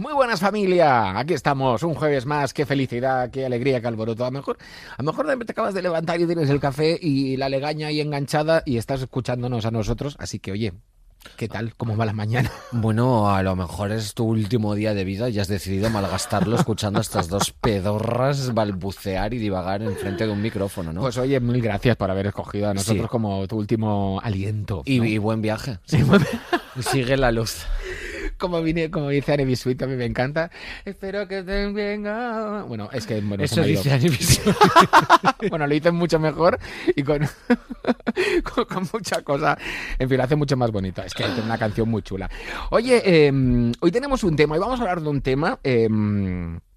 Muy buenas familia, aquí estamos, un jueves más, qué felicidad, qué alegría, qué alboroto. A lo mejor, a lo mejor te acabas de levantar y tienes el café y la legaña ahí enganchada y estás escuchándonos a nosotros, así que oye, ¿Qué tal? ¿Cómo va la mañana? Bueno, a lo mejor es tu último día de vida y has decidido malgastarlo escuchando a estas dos pedorras balbucear y divagar enfrente de un micrófono, ¿no? Pues oye, mil gracias por haber escogido a nosotros Sí. como tu último aliento. y, ¿no? y buen viaje. Sí, bueno, Sigue la luz. Como, vine, como dice Anne Bisuit, a mí me encanta. Espero que te venga. Bueno, es que bueno, Eso dice Anivisión. bueno, lo dicen mucho mejor y con, con, con mucha cosa. En fin, lo hace mucho más bonito. Es que es una canción muy chula. Oye, eh, hoy tenemos un tema y vamos a hablar de un tema eh,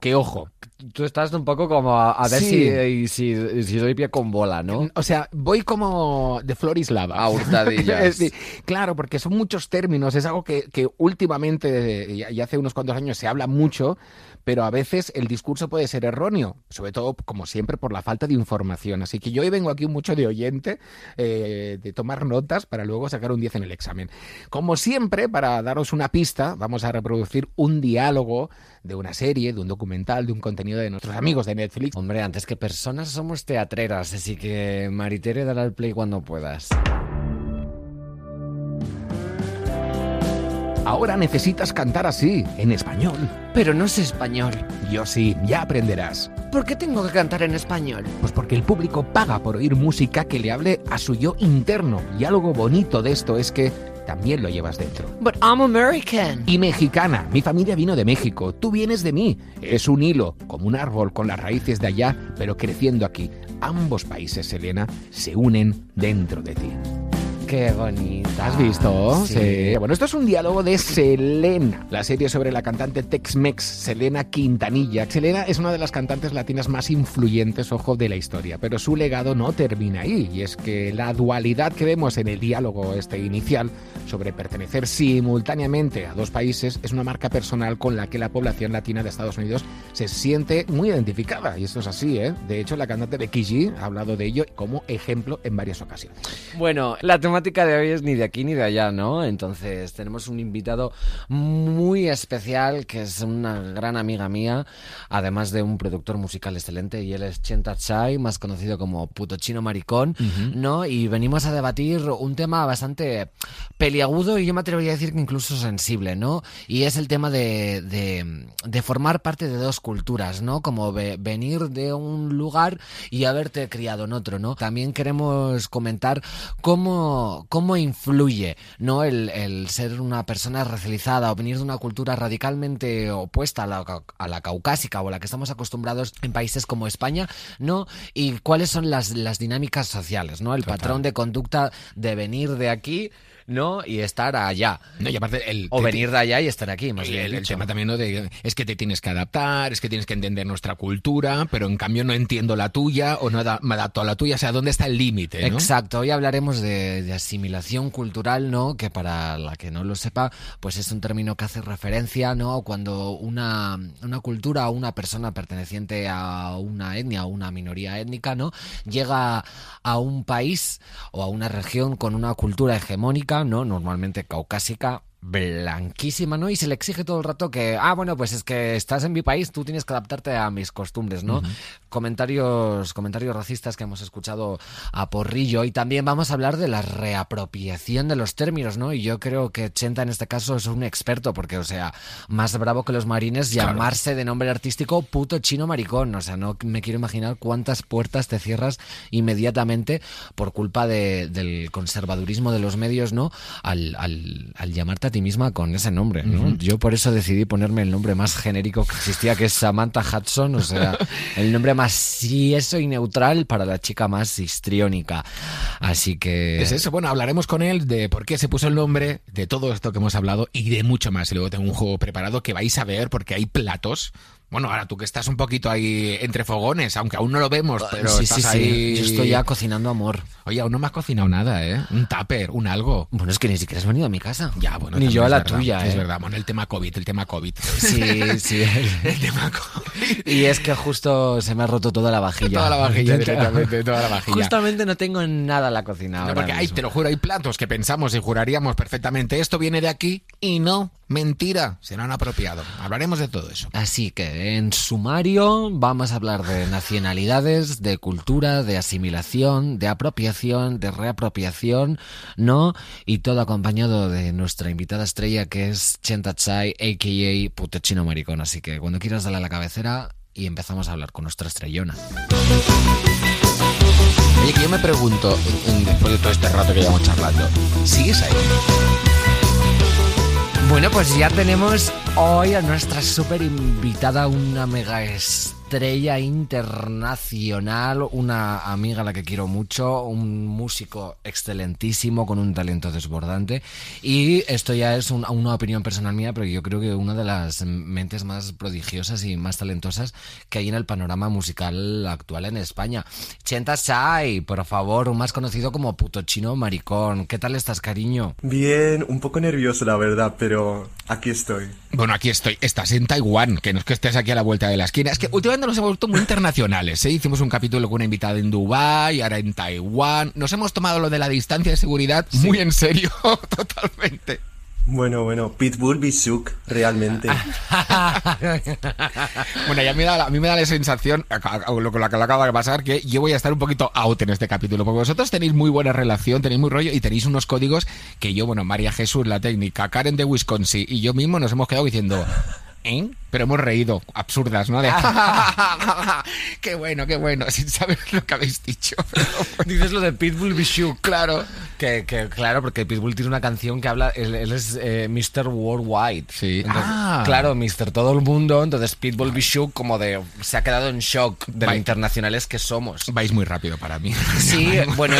que, ojo, Tú estás un poco como a, a ver Sí. si, si, si doy pie con bola, ¿no? o sea, voy como de flor y lava. A hurtadillas. Sí, claro, porque son muchos términos, es algo que, que últimamente, y y hace unos cuantos años, se habla mucho, pero a veces el discurso puede ser erróneo, sobre todo, como siempre, por la falta de información. Así que yo hoy vengo aquí mucho de oyente, eh, de tomar notas para luego sacar un 10 en el examen. Como siempre, para daros una pista, vamos a reproducir un diálogo de una serie, de un documental, de un contenido de nuestros amigos de Netflix. Hombre, antes que personas somos teatreras, así que Maritere, dale al play cuando puedas. Ahora necesitas cantar así, en español. Pero no sé español. Yo sí, ya aprenderás. ¿Por qué tengo que cantar en español? Pues porque el público paga por oír música que le hable a su yo interno. Y algo bonito de esto es que también lo llevas dentro. But I'm American. Y mexicana, mi familia vino de México, tú vienes de mí. Es un hilo, como un árbol con las raíces de allá, pero creciendo aquí. Ambos países, Selena, se unen dentro de ti. Qué bonita. ¿Has visto? Sí. Bueno, esto es un diálogo de Selena, la serie sobre la cantante Tex-Mex, Selena Quintanilla. Selena es una de las cantantes latinas más influyentes, ojo, de la historia, pero su legado no termina ahí. Y es que la dualidad que vemos en el diálogo este inicial sobre pertenecer simultáneamente a dos países es una marca personal con la que la población latina de Estados Unidos se siente muy identificada. Y esto es así, ¿eh? De hecho, la cantante Becky G ha hablado de ello como ejemplo en varias ocasiones. Bueno, la temática de hoy es ni de aquí ni de allá, ¿no? Entonces tenemos un invitado muy especial que es una gran amiga mía, además de un productor musical excelente, y él es Chenta Chai, más conocido como Puto Chino Maricón, ¿no? Y venimos a debatir un tema bastante peliagudo y yo me atrevería a decir que incluso sensible, ¿no? Y es el tema de, de, de formar parte de dos culturas, ¿no? Como ve- venir de un lugar y haberte criado en otro, ¿no? También queremos comentar cómo, cómo influye, ¿no? El, el ser una persona racializada o venir de una cultura radicalmente opuesta a la, a la caucásica o a la que estamos acostumbrados en países como España, ¿no? Y cuáles son las, las dinámicas sociales, ¿no? El Total. patrón de conducta de venir de aquí, ¿no? Y estar allá. No, y aparte el, O venir de allá y estar aquí, más bien el, tema también ¿no? de es que te tienes que adaptar, es que tienes que entender nuestra cultura, pero en cambio no entiendo la tuya o no me adapto a la tuya. O sea, ¿dónde está el límite? ¿no? Exacto, hoy hablaremos de, de asimilación cultural, ¿no? Que para la que no lo sepa, pues es un término que hace referencia, ¿no? Cuando una, una cultura o una persona perteneciente a una etnia o una minoría étnica, ¿no? Llega a un país o a una región con una cultura hegemónica, ¿no? Normalmente caucásica, blanquísima, ¿no? Y se le exige todo el rato que, ah, bueno, pues es que estás en mi país, tú tienes que adaptarte a mis costumbres, ¿no? Comentarios, comentarios racistas que hemos escuchado a Porrillo y también vamos a hablar de la reapropiación de los términos, ¿no? Y yo creo que Chenta en este caso es un experto porque, o sea, más bravo que los marines Claro. llamarse de nombre artístico puto chino maricón, o sea, no me quiero imaginar cuántas puertas te cierras inmediatamente por culpa de- del conservadurismo de los medios, ¿no? Al, al, al llamarte a ti misma con ese nombre, ¿no? Yo por eso decidí ponerme el nombre más genérico que existía, que es Samantha Hudson, o sea, el nombre más sieso y neutral para la chica más histriónica. Así que... Es eso, bueno, hablaremos con él de por qué se puso el nombre, de todo esto que hemos hablado y de mucho más. Y luego tengo un juego preparado que vais a ver porque hay platos. Bueno, ahora tú que estás un poquito ahí entre fogones, aunque aún no lo vemos, pero sí, estás sí, sí. ahí. Yo estoy ya cocinando amor. Oye, aún no me has cocinado nada, ¿eh? Un tupper, un algo. Bueno, es que ni siquiera has venido a mi casa. Ya, bueno, Ni yo a la verdad, tuya, Es ¿eh? verdad, bueno, el tema COVID, el tema COVID. Sí, sí. el tema COVID. Y es que justo se me ha roto toda la vajilla. Toda la vajilla directamente, toda la vajilla. Justamente no tengo nada en la cocina. No, ahora porque hay, mismo. te lo juro, hay platos que pensamos y juraríamos perfectamente esto viene de aquí y no. Mentira, se lo han apropiado. Hablaremos de todo eso. Así que en sumario vamos a hablar de nacionalidades, de cultura, de asimilación, de apropiación, de reapropiación, ¿no? Y todo acompañado de nuestra invitada estrella que es Chenta Chai, a.k.a. Puto Chino Maricón. Así que cuando quieras darle a la cabecera y empezamos a hablar con nuestra estrellona. Oye, que yo me pregunto, después de todo este rato que llevamos charlando, ¿sigues ahí? Bueno, pues ya tenemos hoy a nuestra súper invitada, una mega estrella internacional, una amiga a la que quiero mucho, un músico excelentísimo con un talento desbordante. Y esto ya es una opinión personal mía, pero yo creo que una de las mentes más prodigiosas y más talentosas que hay en el panorama musical actual en España. Chenta Sai, por favor, más conocido como puto chino maricón. ¿Qué tal estás, cariño? Bien, un poco nervioso, la verdad, pero aquí estoy. Bueno, aquí estoy. Estás en Taiwán, que no es que estés aquí a la vuelta de la esquina. Es que últimamente nos hemos vuelto muy internacionales. ¿eh? Hicimos un capítulo con una invitada en Dubái, ahora en Taiwán. Nos hemos tomado lo de la distancia de seguridad muy en serio, totalmente. Bueno, bueno, Pitbull Bishuk, realmente. bueno, ya me da, a mí me da la sensación, lo que acaba de pasar, que yo voy a estar un poquito out en este capítulo, porque vosotros tenéis muy buena relación, tenéis muy rollo y tenéis unos códigos que yo, bueno, María Jesús, la técnica, Karen de Wisconsin y yo mismo nos hemos quedado diciendo, ¿Eh? Pero hemos reído, absurdas, ¿no? De... qué bueno, qué bueno, sin saber lo que habéis dicho. Dices lo de Pitbull Bishuk, claro. Que, claro, porque Pitbull tiene una canción que habla, él, es eh, Mr. Worldwide. Sí. ah. Claro, Mr. Todo el mundo, entonces Pitbull Bishuk como de, se ha quedado en shock de lo internacionales que somos. Vais muy rápido para mí. Sí, bueno,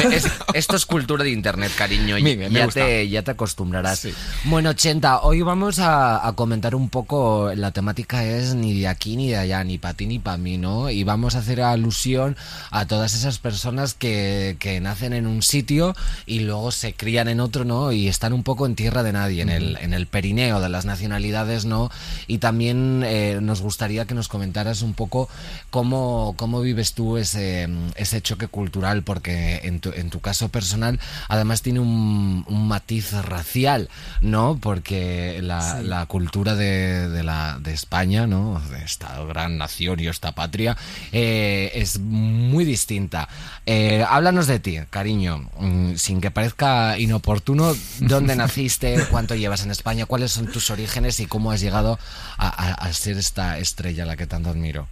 esto es cultura de internet, cariño. ya, te, ya te acostumbrarás. Bueno, Chenta, hoy vamos a comentar un poco la temática es ni de aquí ni de allá, ni para ti ni para mí, ¿no? Y vamos a hacer alusión a todas esas personas que, que, nacen en un sitio y luego se crían en otro, ¿no? Y están un poco en tierra de nadie, en el, en el perineo de las nacionalidades, ¿no? Y también eh, nos gustaría que nos comentaras un poco cómo, cómo vives tú ese, ese choque cultural, porque en tu, en tu caso personal además tiene un, un matiz racial, ¿no? Porque la, la cultura de, de la de España, ¿no? de esta gran nación y esta patria, eh, es muy distinta. Eh, háblanos de ti, cariño, mm, sin que parezca inoportuno, ¿dónde naciste? ¿Cuánto llevas en España? ¿Cuáles son tus orígenes y cómo has llegado a, ser esta estrella a la que tanto admiro?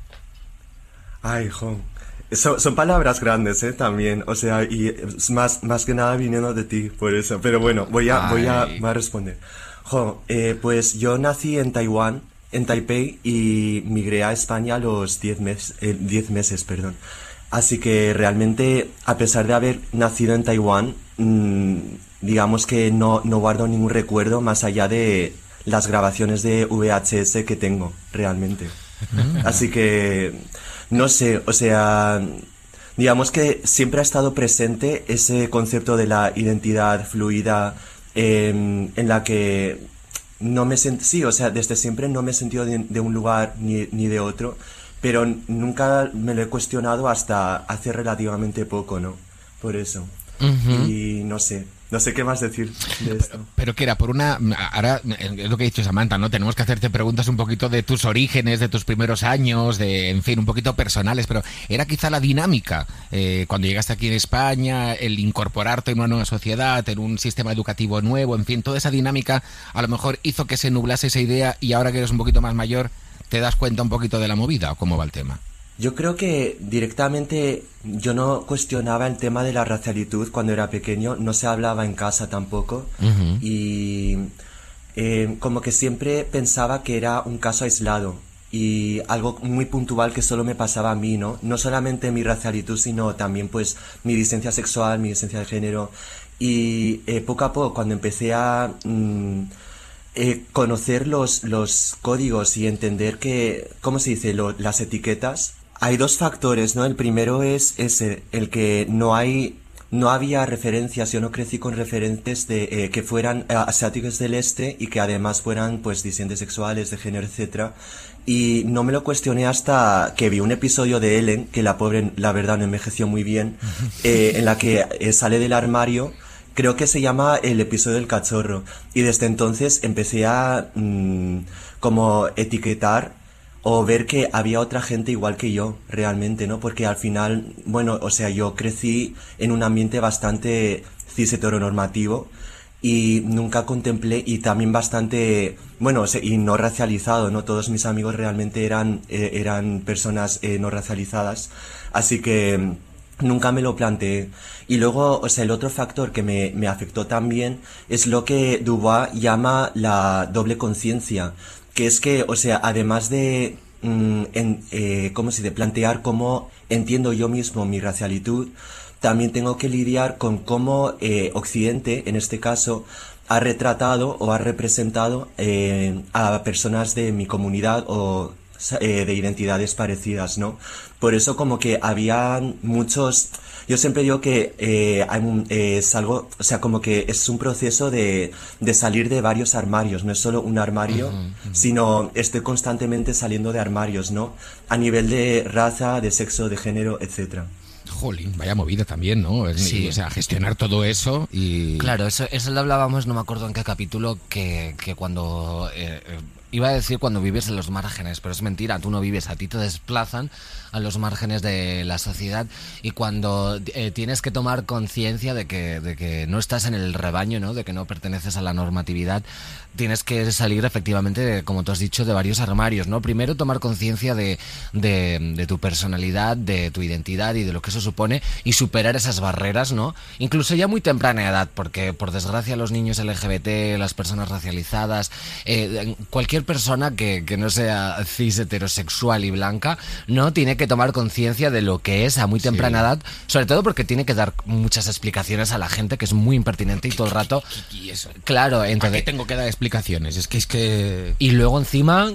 Ay, jo. Son, palabras grandes, ¿eh? También, o sea, y más, más que nada viniendo de ti, por eso. Pero bueno, voy a, voy a, voy a responder. Jo, eh, pues yo nací en Taiwán en Taipei y migré a España a los 10 meses, eh, meses. Perdón. Así que realmente, a pesar de haber nacido en Taiwán, mm, digamos que no, no guardo ningún recuerdo más allá de las grabaciones de VHS que tengo, realmente. Mm. Así que, no sé, o sea, digamos que siempre ha estado presente ese concepto de la identidad fluida em, en la que no me sentí, sí, o sea, desde siempre no me he sentido de, un lugar ni, ni, de otro, pero nunca me lo he cuestionado hasta hace relativamente poco, ¿no? Por eso. Y no sé, no sé qué más decir de esto. Pero, que era por una. Ahora es lo que ha dicho Samantha, ¿no? Tenemos que hacerte preguntas un poquito de tus orígenes, de tus primeros años, de, en fin, un poquito personales, pero era quizá la dinámica eh, cuando llegaste aquí en España, el incorporarte en una nueva sociedad, en un sistema educativo nuevo, en fin, toda esa dinámica a lo mejor hizo que se nublase esa idea y ahora que eres un poquito más mayor, te das cuenta un poquito de la movida o cómo va el tema. Yo creo que directamente yo no cuestionaba el tema de la racialitud cuando era pequeño, no se hablaba en casa tampoco y eh, como que siempre pensaba que era un caso aislado y algo muy puntual que solo me pasaba a mí, ¿no? No solamente mi racialitud, sino también pues mi licencia sexual, mi licencia de género y eh, poco a poco cuando empecé a... Mm, eh, conocer los, los códigos y entender que, ¿cómo se dice? las etiquetas hay dos factores, ¿no? El primero es ese, el que no hay, no había referencias, yo no crecí con referentes de eh, que fueran eh, asiáticos del este y que además fueran pues disidentes sexuales, de género, etcétera. Y no me lo cuestioné hasta que vi un episodio de Ellen, que la pobre, la verdad, no envejeció muy bien, eh, en la que sale del armario creo que se llama el episodio del cachorro. Y desde entonces empecé a mm, como etiquetar o ver que había otra gente igual que yo, realmente, ¿no? Porque al final, bueno, o sea, yo crecí en un ambiente bastante cis heteronormativo y nunca contemplé y también bastante bueno y no racializado no todos mis amigos realmente eran eh, eran personas eh, no racializadas así que mm, nunca me lo planteé y luego o sea el otro factor que me, me afectó también es lo que Dubois llama la doble conciencia que es que o sea además de mm, en, eh, cómo se de plantear cómo entiendo yo mismo mi racialitud también tengo que lidiar con cómo eh, Occidente, en este caso, ha retratado o ha representado eh, a personas de mi comunidad o eh, de identidades parecidas, ¿no? Por eso como que había muchos... Yo siempre digo que es algo, o sea, como que es un proceso de, de salir de varios armarios, no es solo un armario, sino estoy constantemente saliendo de armarios, ¿no? A nivel de raza, de sexo, de género, etcétera. Jolín, vaya movida también, ¿no? Sí. O sea, gestionar todo eso y... Claro, eso, eso lo hablábamos, no me acuerdo en qué capítulo, que, que cuando... Eh, eh, iba a decir cuando vives en los márgenes, pero es mentira, tú no vives, a ti te desplazan a los márgenes de la sociedad y cuando eh, tienes que tomar conciencia de que, de que no estás en el rebaño, ¿no? de que no perteneces a la normatividad, tienes que salir efectivamente, como tú has dicho, de varios armarios. ¿no? Primero tomar conciencia de, de, tu personalidad, de tu identidad y de lo que eso supone y superar esas barreras, ¿no? incluso ya muy temprana edad, porque por desgracia los niños LGBT, las personas racializadas, eh, cualquier persona que, que no sea cis heterosexual y blanca, no tiene que tomar conciencia de lo que es a muy temprana edad, sobre todo porque tiene que dar muchas explicaciones a la gente, que es muy impertinente y todo el rato. Y eso. Claro, entonces. tengo que dar Es que es que. Y luego encima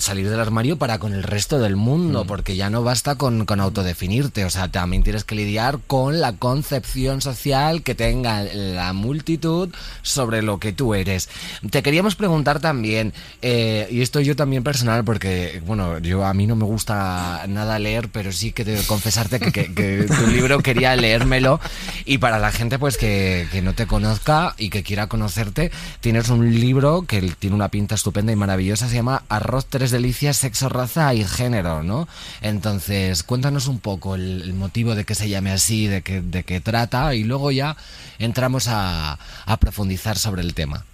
salir del armario para con el resto del mundo, mm. porque ya no basta con, con, autodefinirte, o sea, también tienes que lidiar con la concepción social que tenga la multitud sobre lo que tú eres. Te queríamos preguntar también, eh, y esto yo también personal, porque, bueno, yo a mí no me gusta nada leer, pero sí que debo confesarte que, que, tu libro quería leérmelo, y para la gente pues que, que no te conozca y que quiera conocerte, tienes un libro que tiene una pinta estupenda y maravillosa, se llama Arroz Tres Delicias, Sexo, Raza y Género, ¿no? Entonces, cuéntanos un poco el, motivo de que se llame así, de qué de qué trata, y luego ya entramos a, profundizar sobre el tema.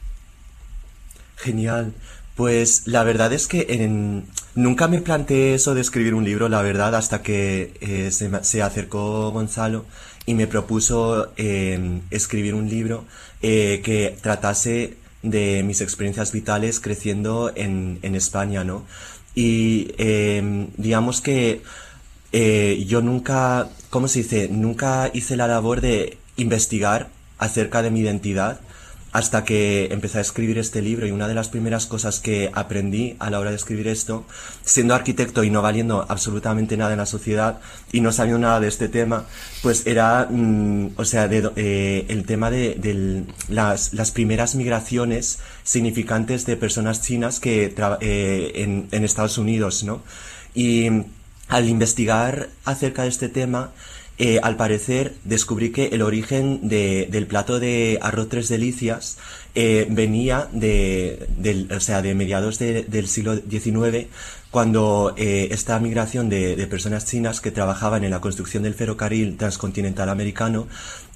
Genial. Pues la verdad es que en... nunca me planteé eso de escribir un libro, la verdad, hasta que eh, se, acercó Gonzalo y me propuso eh, escribir un libro eh, que tratase de mis experiencias vitales creciendo en, en España, ¿no? Y em, digamos que eh, yo nunca, ¿cómo se dice? Nunca hice la labor de investigar acerca de mi identidad hasta que empecé a escribir este libro y una de las primeras cosas que aprendí a la hora de escribir esto, siendo arquitecto y no valiendo absolutamente nada en la sociedad y no sabiendo nada de este tema, pues era, mm, o sea, eh, el tema de, las, primeras migraciones significantes de personas chinas que eh, en, en Estados Unidos, ¿no? Y al investigar acerca de este tema, eh, al parecer descubrí que el origen de, del plato de arroz tres delicias eh, venía de, del, o sea, de mediados del siglo XIX cuando eh, esta migración de, de, personas chinas que trabajaban en la construcción del ferrocarril transcontinental americano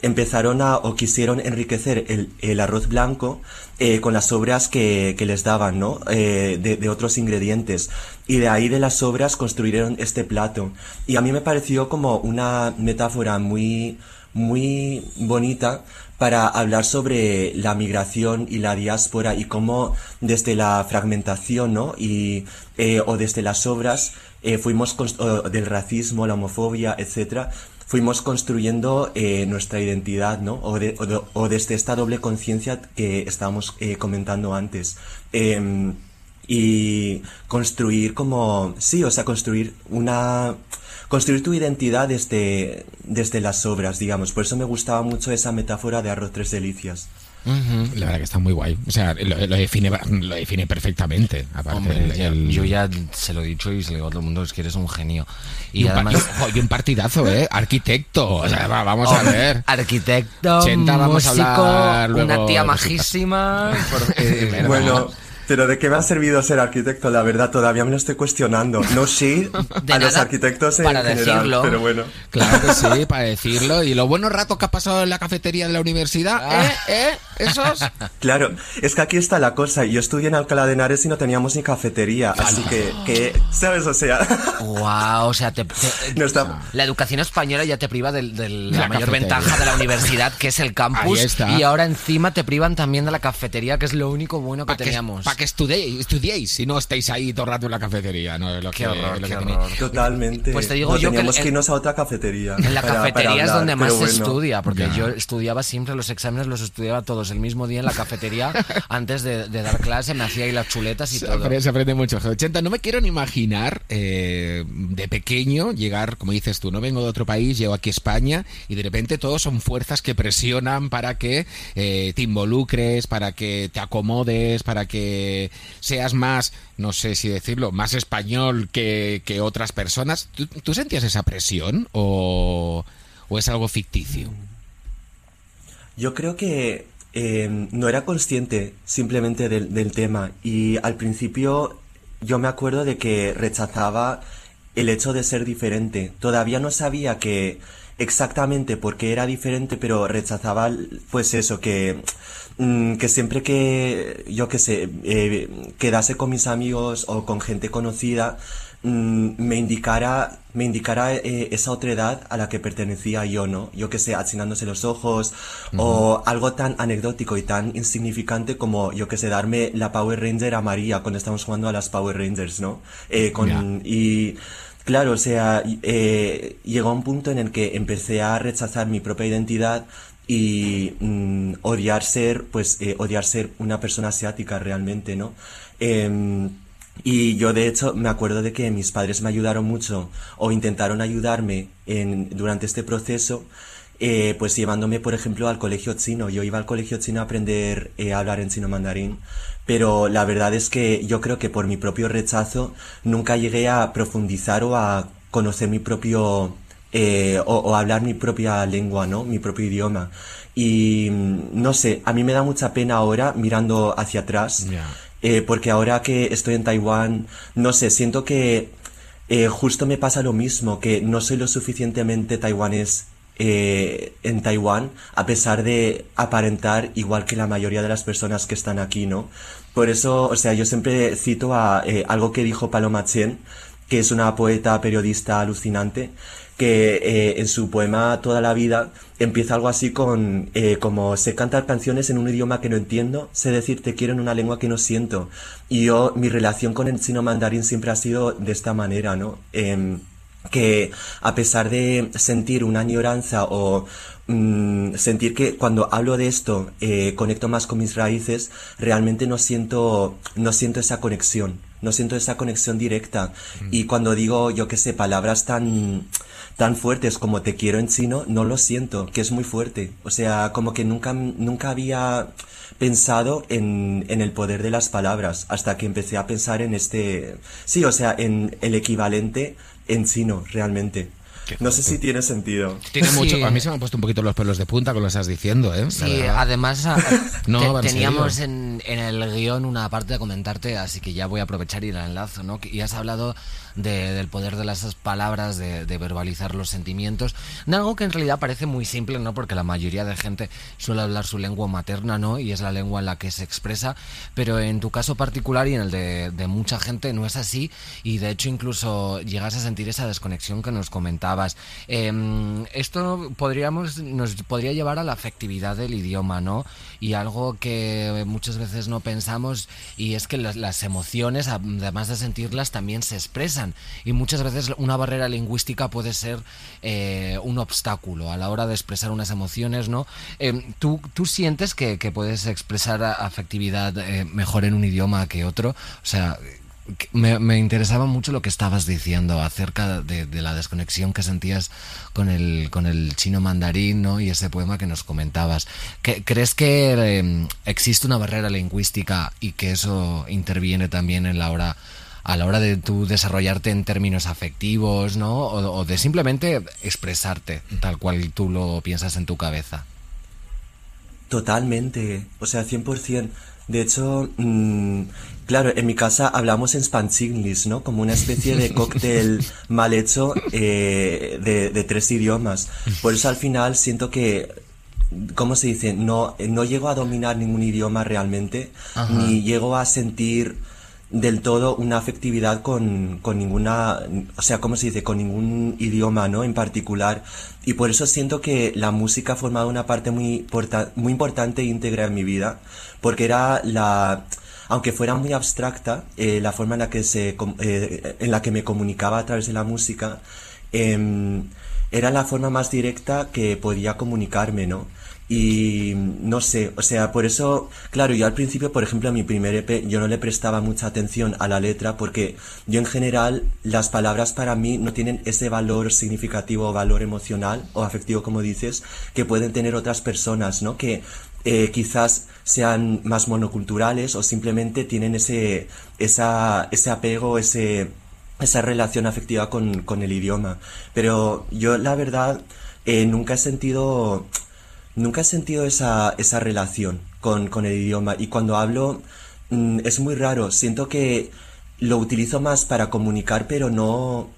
empezaron a o quisieron enriquecer el, el arroz blanco eh, con las sobras que, que les daban, ¿no? Eh, de, de, otros ingredientes. Y de ahí de las sobras construyeron este plato. Y a mí me pareció como una metáfora muy, muy bonita para hablar sobre la migración y la diáspora y cómo desde la fragmentación, ¿no? Y, eh, o desde las obras eh, fuimos del racismo, la homofobia, etcétera, fuimos construyendo eh, nuestra identidad, ¿no? O, de, o, desde esta doble conciencia que estábamos comentando antes. Em, y construir como, sí, o sea, construir una, construir tu identidad desde, desde las obras, digamos. Por eso me gustaba mucho esa metáfora de arroz tres delicias. La verdad que está muy guay. O sea, lo, define, lo define perfectamente. Aparte, yo ya se lo he dicho y se lo digo a todo el mundo, es que eres un genio. Y, además... Un, un partidazo, ¿eh? Arquitecto. O sea, vamos a ver. Arquitecto, vamos músico, a una tía majísima. bueno... Pero ¿de qué me ha servido ser arquitecto? La verdad, todavía me lo estoy cuestionando. No sí a los arquitectos en para general, decirlo. pero bueno. Claro que sí, para decirlo. Y los buenos ratos que ha pasado en la cafetería de la universidad, ah. ¿eh? ¿eh? ¿Esos? Claro, es que aquí está la cosa. Yo estudié en Alcalá de Henares y no teníamos ni cafetería, así que, que, ¿sabes? O sea... Wow, o sea, te, no está... la educación española ya te priva de, la, mayor ventaja de la universidad, que es el campus, y ahora encima te privan también de la cafetería, que es lo único bueno que teníamos que estudiéis, estudiéis si no estáis ahí todo el rato en la cafetería. ¿no? Lo qué horror, Totalmente. Pues te digo yo que, que irnos a otra cafetería. En la cafetería es donde más se estudia, porque yo estudiaba siempre los exámenes, los estudiaba todos el mismo día en la cafetería antes de, dar clase, me hacía ahí las chuletas y todo. Se aprende mucho. 80, no me quiero ni imaginar eh, de pequeño llegar, como dices tú, no vengo de otro país, llego aquí a España y de repente todos son fuerzas que presionan para que eh, te involucres, para que te acomodes, para que seas más, no sé si decirlo, más español que, otras personas. ¿Tú, sentías esa presión o, es algo ficticio? Yo creo que eh, no era consciente simplemente del, del tema y al principio yo me acuerdo de que rechazaba el hecho de ser diferente. Todavía no sabía que exactamente por qué era diferente, pero rechazaba pues eso, que que siempre que, yo que sé, eh, quedase con mis amigos o con gente conocida, mm, me indicara, me indicara eh, esa otra edad a la que pertenecía yo, ¿no? Yo que sé, achinándose los ojos, o algo tan anecdótico y tan insignificante como, yo que sé, darme la Power Ranger a María cuando estamos jugando a las Power Rangers, ¿no? Eh, con, y, Claro, o sea, eh, llegó a un punto en el que empecé a rechazar mi propia identidad y mm, odiar ser, pues, eh, odiar ser una persona asiática realmente, ¿no? Em, y yo de hecho me acuerdo de que mis padres me ayudaron mucho o intentaron ayudarme en, durante este proceso, eh, pues llevándome por ejemplo al colegio chino. Yo iba al colegio chino a aprender eh, a hablar en chino mandarín, pero la verdad es que yo creo que por mi propio rechazo nunca llegué a profundizar o a conocer mi propio eh, o, hablar mi propia lengua, ¿no? Mi propio idioma. Y mm, no sé, a mí me da mucha pena ahora mirando hacia atrás, eh, porque ahora que estoy en Taiwán, no sé, siento que eh, justo me pasa lo mismo, que no soy lo suficientemente taiwanés en Taiwán, a pesar de aparentar igual que la mayoría de las personas que están aquí, ¿no? Por eso, o sea, yo siempre cito a algo que dijo Paloma Chen, que es una poeta periodista alucinante, que eh, en su poema Toda la vida empieza algo así con eh, como sé cantar canciones en un idioma que no entiendo, sé decir te quiero en una lengua que no siento. Y yo, mi relación con el chino mandarín siempre ha sido de esta manera, ¿no? Em, que a pesar de sentir una añoranza o mm, sentir que cuando hablo de esto eh, conecto más con mis raíces, realmente no siento, no siento esa conexión, no siento esa conexión directa. Mm. Y cuando digo, yo qué sé, palabras tan tan fuertes como te quiero en chino, no lo siento, que es muy fuerte. O sea, como que nunca, nunca había pensado en, en el poder de las palabras hasta que empecé a pensar en este, sí, o sea, en el equivalente en chino, realmente. No sé si tiene sentido. Tiene mucho. A mí se me han puesto un poquito los pelos de punta con lo que estás diciendo, ¿eh? Sí, además teníamos en, en, el guion una parte de comentarte, así que ya voy a aprovechar y la enlazo, ¿no? Y has hablado del poder de las palabras, de, verbalizar los sentimientos, de algo que en realidad parece muy simple, ¿no? Porque la mayoría de gente suele hablar su lengua materna, ¿no? Y es la lengua en la que se expresa, pero en tu caso particular y en el de, mucha gente no es así y de hecho incluso llegas a sentir esa desconexión que nos comentabas. Em, esto podríamos, nos podría llevar a la afectividad del idioma, ¿no? Y algo que muchas veces no pensamos y es que las emociones, además de sentirlas, también se expresan y muchas veces una barrera lingüística puede ser eh, un obstáculo a la hora de expresar unas emociones, ¿no? Em, ¿tú, ¿tú, sientes que, puedes expresar afectividad eh, mejor en un idioma que otro? O sea, me, interesaba mucho lo que estabas diciendo acerca de, la desconexión que sentías con el, con el chino mandarín ¿no? y ese poema que nos comentabas. ¿Crees que existe una barrera lingüística y que eso interviene también en la hora a la hora de tú desarrollarte en términos afectivos, ¿no? O, de simplemente expresarte tal cual tú lo piensas en tu cabeza. Totalmente, o sea, 100%. De hecho, mm, claro, en mi casa hablamos en Spanchinglis, ¿no? Como una especie de cóctel mal hecho eh, de, tres idiomas. Por eso al final siento que ¿cómo se dice? No, no llego a dominar ningún idioma realmente, ni llego a sentir del todo una afectividad con, con, ninguna, o sea, ¿cómo se dice? Con ningún idioma, ¿no? En particular. Y por eso siento que la música ha formado una parte muy, muy importante e íntegra en mi vida, porque era la, aunque fuera muy abstracta, eh, la forma en la que se, eh, en la que me comunicaba a través de la música, eh, era la forma más directa que podía comunicarme, ¿no? Y no sé, o sea, por eso, claro, yo al principio, por ejemplo, a mi primer EP, yo no le prestaba mucha atención a la letra porque yo en general las palabras para mí no tienen ese valor significativo o valor emocional o afectivo, como dices, que pueden tener otras personas, ¿no? Que eh, quizás sean más monoculturales o simplemente tienen ese, esa, ese apego, ese, esa relación afectiva con, con el idioma. Pero yo, la verdad, eh, nunca he sentido Nunca he sentido esa, esa relación con, con el idioma y cuando hablo mm, es muy raro. Siento que lo utilizo más para comunicar, pero no,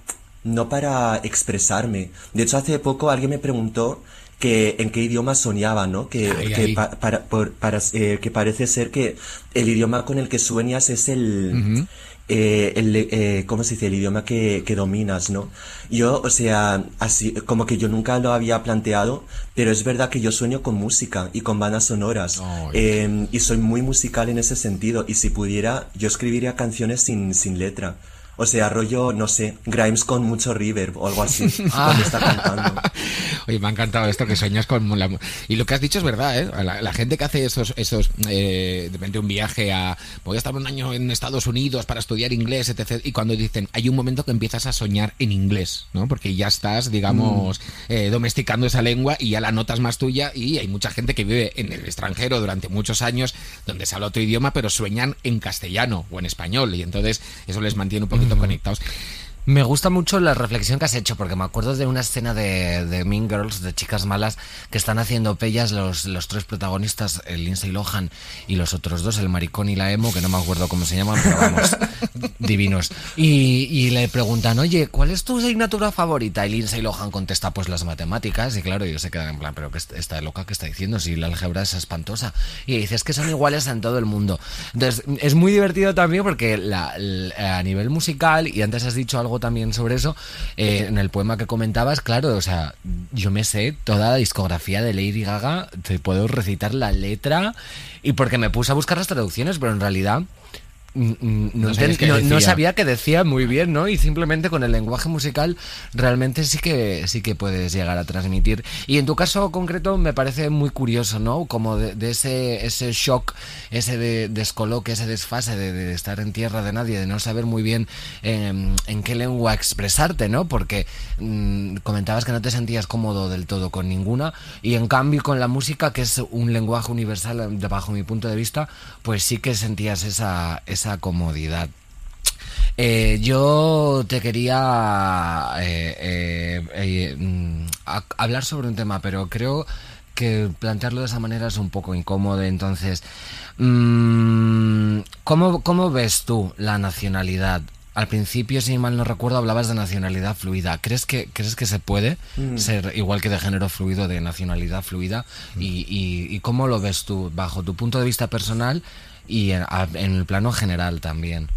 no para expresarme. De hecho, hace poco alguien me preguntó que en qué idioma soñaba, ¿no? Que, que, para, para, eh, que parece ser que el idioma con el que sueñas es el, eh, el, eh, ¿cómo se dice? El idioma que, que, dominas, ¿no? Yo, o sea, así, como que yo nunca lo había planteado, pero es verdad que yo sueño con música y con bandas sonoras. eh, y soy muy musical en ese sentido. Y si pudiera, yo escribiría canciones sin, sin letra. O sea, rollo, no sé, Grimes con mucho reverb o algo así, ah. cuando está cantando. Oye, me ha encantado esto que sueñas con la... Y lo que has dicho es verdad, ¿eh? La, gente que hace esos, esos eh, de repente un viaje a... Voy a estar un año en Estados Unidos para estudiar inglés, etc. Y cuando dicen, hay un momento que empiezas a soñar en inglés, ¿no? Porque ya estás, digamos, mm. eh, domesticando esa lengua y ya la notas más tuya y hay mucha gente que vive en el extranjero durante muchos años donde se habla otro idioma, pero sueñan en castellano o en español y entonces eso les mantiene un poquito conectados. Me gusta mucho la reflexión que has hecho, porque me acuerdo de una escena de, de Mean Girls, de chicas malas, que están haciendo pellas los, los tres protagonistas, el Lindsay Lohan y los otros dos, el maricón y la emo, que no me acuerdo cómo se llaman, pero vamos, divinos. Y, y, le preguntan, oye, ¿cuál es tu asignatura favorita? Y Lindsay Lohan contesta, pues las matemáticas, y claro, ellos se quedan en plan, pero que está loca que está diciendo, si la álgebra es espantosa. Y dices que son iguales en todo el mundo. Entonces, es muy divertido también porque la, a nivel musical, y antes has dicho algo también sobre eso. Eh, en el poema que comentabas, claro, o sea, yo me sé toda la discografía de Lady Gaga, te puedo recitar la letra y porque me puse a buscar las traducciones, pero en realidad no, sabía que decía muy bien, ¿no? Y simplemente con el lenguaje musical realmente sí que sí que puedes llegar a transmitir. Y en tu caso concreto me parece muy curioso, ¿no? Como de, ese ese shock, ese de, descoloque, ese desfase de, estar en tierra de nadie, de no saber muy bien em, en qué lengua expresarte, ¿no? Porque mm, comentabas que no te sentías cómodo del todo con ninguna y en cambio con la música, que es un lenguaje universal bajo mi punto de vista, pues sí que sentías esa esa comodidad. Eh, yo te quería eh, eh, mm, hablar sobre un tema, pero creo que plantearlo de esa manera es un poco incómodo. Entonces, mm, ¿cómo, ¿cómo ves tú la nacionalidad? Al principio, si mal no recuerdo, hablabas de nacionalidad fluida. ¿Crees que, crees que se puede mm. ser igual que de género fluido, de nacionalidad fluida? Y, y, cómo lo ves tú, bajo tu punto de vista personal y en, el plano general también.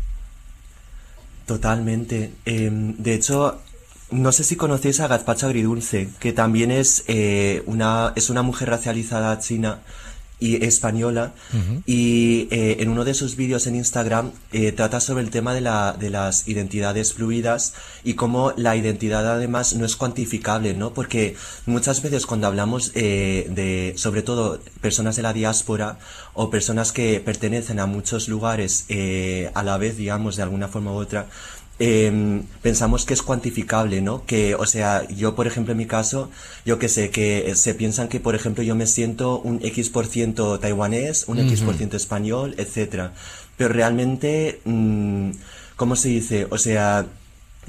Totalmente. Em, de hecho, no sé si conocéis a Gazpacho Agridulce, que también es, eh, una, es una mujer racializada china y española y eh, en uno de sus vídeos en Instagram eh, trata sobre el tema de, la, de las identidades fluidas y cómo la identidad además no es cuantificable, ¿no? Porque muchas veces cuando hablamos eh, de, sobre todo, personas de la diáspora o personas que pertenecen a muchos lugares a la vez, digamos, de alguna forma u otra, eh, pensamos que es cuantificable, ¿no? Que, o sea, yo, por ejemplo, en mi caso, yo que sé, que se piensan que, por ejemplo, yo me siento un X% por ciento taiwanés, un X% por ciento español, etcétera. Pero realmente, mmm, ¿cómo se dice? O sea,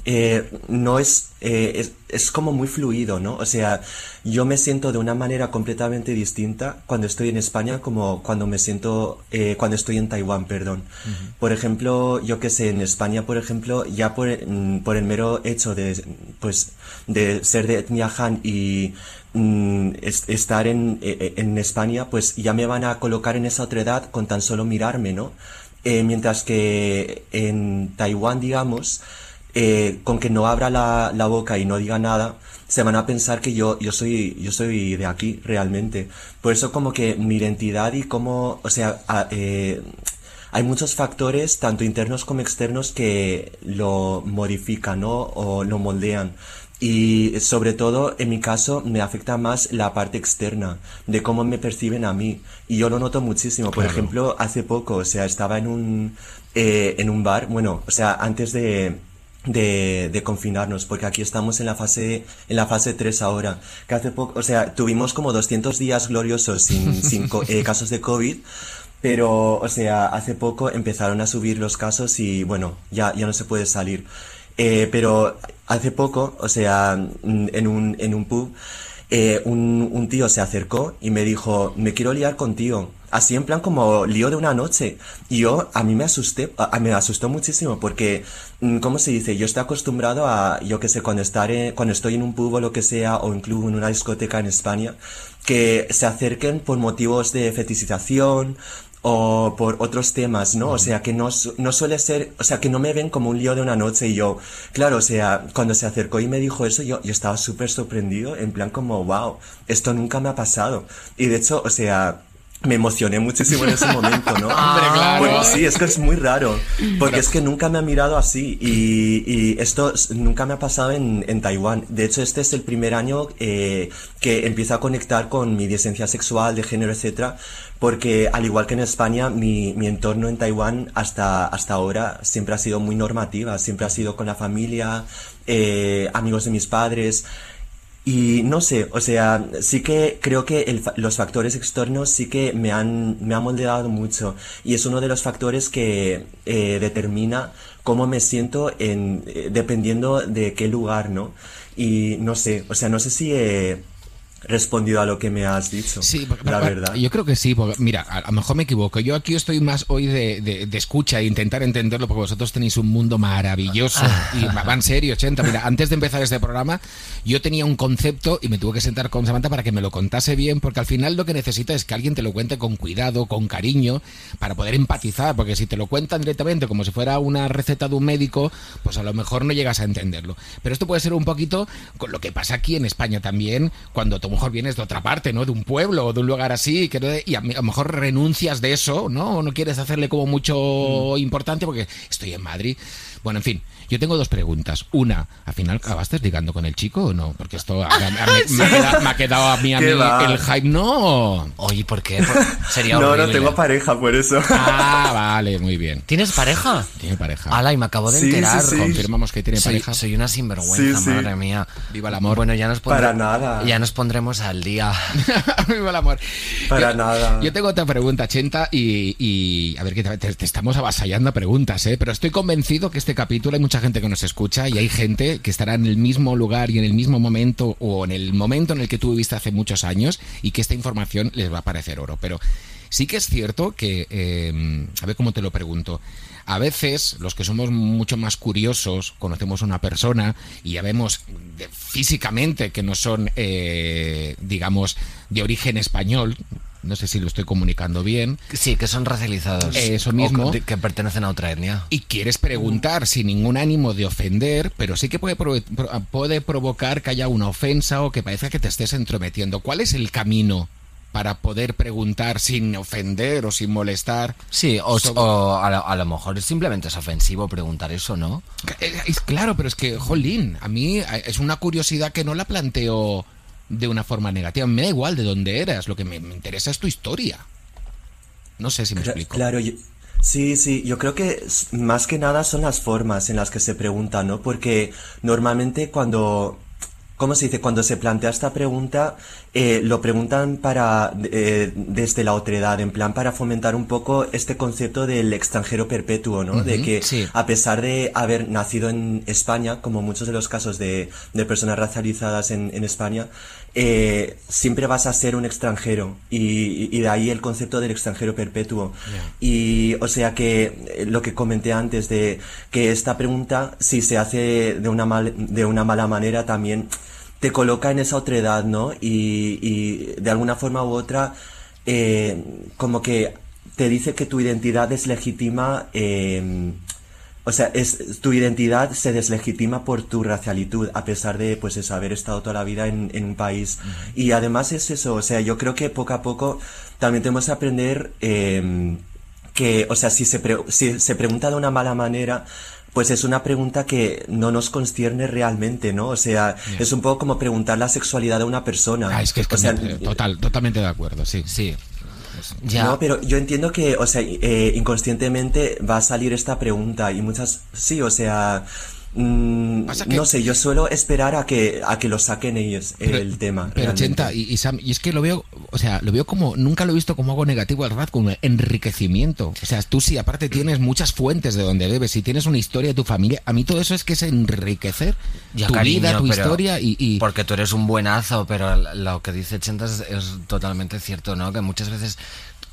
eh, no es, eh, es, es, como muy fluido, ¿no? O sea, yo me siento de una manera completamente distinta cuando estoy en España como cuando me siento, eh, cuando estoy en Taiwán, perdón. Por ejemplo, yo que sé, en España, por ejemplo, ya por, mm, por el mero hecho de, pues, de ser de etnia Han y mm, estar en, e, e, en España, pues ya me van a colocar en esa otra edad con tan solo mirarme, ¿no? Mientras que en Taiwán, digamos, eh, con que no abra la, la, boca y no diga nada, se van a pensar que yo, yo soy, yo soy de aquí, realmente. Por eso como que mi identidad y cómo, o sea, eh, hay muchos factores, tanto internos como externos, que lo modifican, ¿no? O lo moldean. Y sobre todo, en mi caso, me afecta más la parte externa, de cómo me perciben a mí. Y yo lo noto muchísimo. Por ejemplo, hace poco, o sea, estaba en un, eh, en un bar, bueno, o sea, antes de, de, de, confinarnos, porque aquí estamos en la fase, en la fase 3 ahora, que hace poco, o sea, tuvimos como 200 días gloriosos sin, sin eh, casos de COVID, pero, o sea, hace poco empezaron a subir los casos y, bueno, ya, ya no se puede salir. Eh, pero hace poco, o sea, en un, en un pub, eh, un, un tío se acercó y me dijo, me quiero liar contigo así en plan como lío de una noche. Y yo, a mí me asusté, a, me asustó muchísimo porque, mm, ¿cómo se dice? Yo estoy acostumbrado a, yo que sé, cuando, estaré, cuando estoy en un pub o lo que sea, o incluso en una discoteca en España, que se acerquen por motivos de fetichización o por otros temas, ¿no? O sea, que no, no suele ser, o sea, que no me ven como un lío de una noche y yo, claro, o sea, cuando se acercó y me dijo eso, yo, yo estaba súper sorprendido, en plan como, wow, esto nunca me ha pasado. Y de hecho, o sea, me emocioné muchísimo en ese momento, ¿no? claro. sí, es que es muy raro, porque es que nunca me ha mirado así y, y esto nunca me ha pasado en, en, Taiwán. De hecho, este es el primer año eh, que empiezo a conectar con mi decencia sexual, de género, etcétera, porque al igual que en España, mi, mi entorno en Taiwán hasta, hasta ahora siempre ha sido muy normativa, siempre ha sido con la familia, eh, amigos de mis padres, y no sé, o sea, sí que creo que el, los factores externos sí que me han, me han moldeado mucho y es uno de los factores que eh, determina cómo me siento en, eh, dependiendo de qué lugar, ¿no? Y no sé, o sea, no sé si... Eh, respondido a lo que me has dicho. Sí, la verdad. Yo creo que sí, porque mira, a lo mejor me equivoco. Yo aquí estoy más hoy de, de, de escucha e intentar entenderlo porque vosotros tenéis un mundo maravilloso. y va en serio, 80. Mira, antes de empezar este programa, yo tenía un concepto y me tuve que sentar con Samantha para que me lo contase bien, porque al final lo que necesita es que alguien te lo cuente con cuidado, con cariño, para poder empatizar, porque si te lo cuentan directamente como si fuera una receta de un médico, pues a lo mejor no llegas a entenderlo. Pero esto puede ser un poquito con lo que pasa aquí en España también, cuando a lo mejor vienes de otra parte, ¿no? De un pueblo o de un lugar así, que, y a, lo mejor renuncias de eso, ¿no? O no quieres hacerle como mucho importante porque estoy en Madrid. Bueno, en fin, yo tengo dos preguntas. Una, ¿al final acabaste ligando con el chico o no? Porque esto a, a, a, me, ha quedado, me, ha quedado, a mí, a mí el hype. No. Oye, ¿por qué? Sería No, horrible. no tengo pareja, por eso. Ah, vale, muy bien. ¿Tienes pareja? Tiene pareja. Ala, y me acabo de Sí, enterar. sí, sí. Confirmamos que tiene Soy, pareja. soy una sinvergüenza, Sí, sí. madre mía. Viva el amor. Bueno, ya nos, Para pondré- nada. ya nos pondremos al día. Viva el amor. Para yo, nada. Yo tengo otra pregunta, Chenta, y, y a ver, que te, te estamos avasallando a preguntas, ¿eh? Pero estoy convencido que este capítulo hay mucha gente que nos escucha y hay gente que estará en el mismo lugar y en el mismo momento o en el momento en el que tú viviste hace muchos años y que esta información les va a parecer oro. Pero sí que es cierto que, eh, a ver cómo te lo pregunto, a veces los que somos mucho más curiosos conocemos a una persona y ya vemos físicamente que no son, eh, digamos, de origen español. No sé si lo estoy comunicando bien. Sí, que son racializados. Eso O mismo. que- que pertenecen a otra etnia. Y quieres preguntar sin ningún ánimo de ofender, pero sí que puede, puede provocar que haya una ofensa o que parezca que te estés entrometiendo. ¿Cuál es el camino para poder preguntar sin ofender o sin molestar. Sí, o, a, lo, mejor simplemente es ofensivo preguntar eso, ¿no? Eh, es, claro, pero es que, jolín, a mí es una curiosidad que no la planteo de una forma negativa. Me da igual de dónde eras, lo que me, interesa es tu historia. No sé si me explico. Claro, sí, sí, yo creo que más que nada son las formas en las que se pregunta, ¿no? Porque normalmente cuando ¿cómo se dice? Cuando se plantea esta pregunta, eh, lo preguntan para, eh, desde la otredad, en plan para fomentar un poco este concepto del extranjero perpetuo, ¿no? de que a pesar de haber nacido en España, como muchos de los casos de, de personas racializadas en, en España, eh, siempre vas a ser un extranjero y, y, de ahí el concepto del extranjero perpetuo. Y o sea que eh, lo que comenté antes de que esta pregunta, si se hace de una, mal, de una mala manera, también te coloca en esa otra edad, ¿no? Y, y de alguna forma u otra, eh, como que te dice que tu identidad es legítima, eh, o sea, es, tu identidad se deslegitima por tu racialitud, a pesar de, pues eso, haber estado toda la vida en, en un país. Y además es eso, o sea, yo creo que poco a poco también tenemos que aprender eh, que, o sea, si se, si se pregunta de una mala manera, pues es una pregunta que no nos concierne realmente, ¿no? O sea, es un poco como preguntar la sexualidad de una persona. Ah, es que, es total, totalmente de acuerdo, sí. Sí. Ya. No, pero yo entiendo que, o sea, eh, inconscientemente va a salir esta pregunta y muchas, sí, o sea, Mm, no sé, yo suelo esperar a que a que lo saquen ellos el tema. Pero Chenta y, y, es que lo veo, o sea, lo veo como nunca lo he visto como algo negativo al rat, como enriquecimiento. O sea, tú sí aparte tienes muchas fuentes de donde bebes, si tienes una historia de tu familia, a mí todo eso es que es enriquecer ya, tu vida, tu historia y, porque tú eres un buenazo, pero lo que dice Chenta es, es totalmente cierto, ¿no? Que muchas veces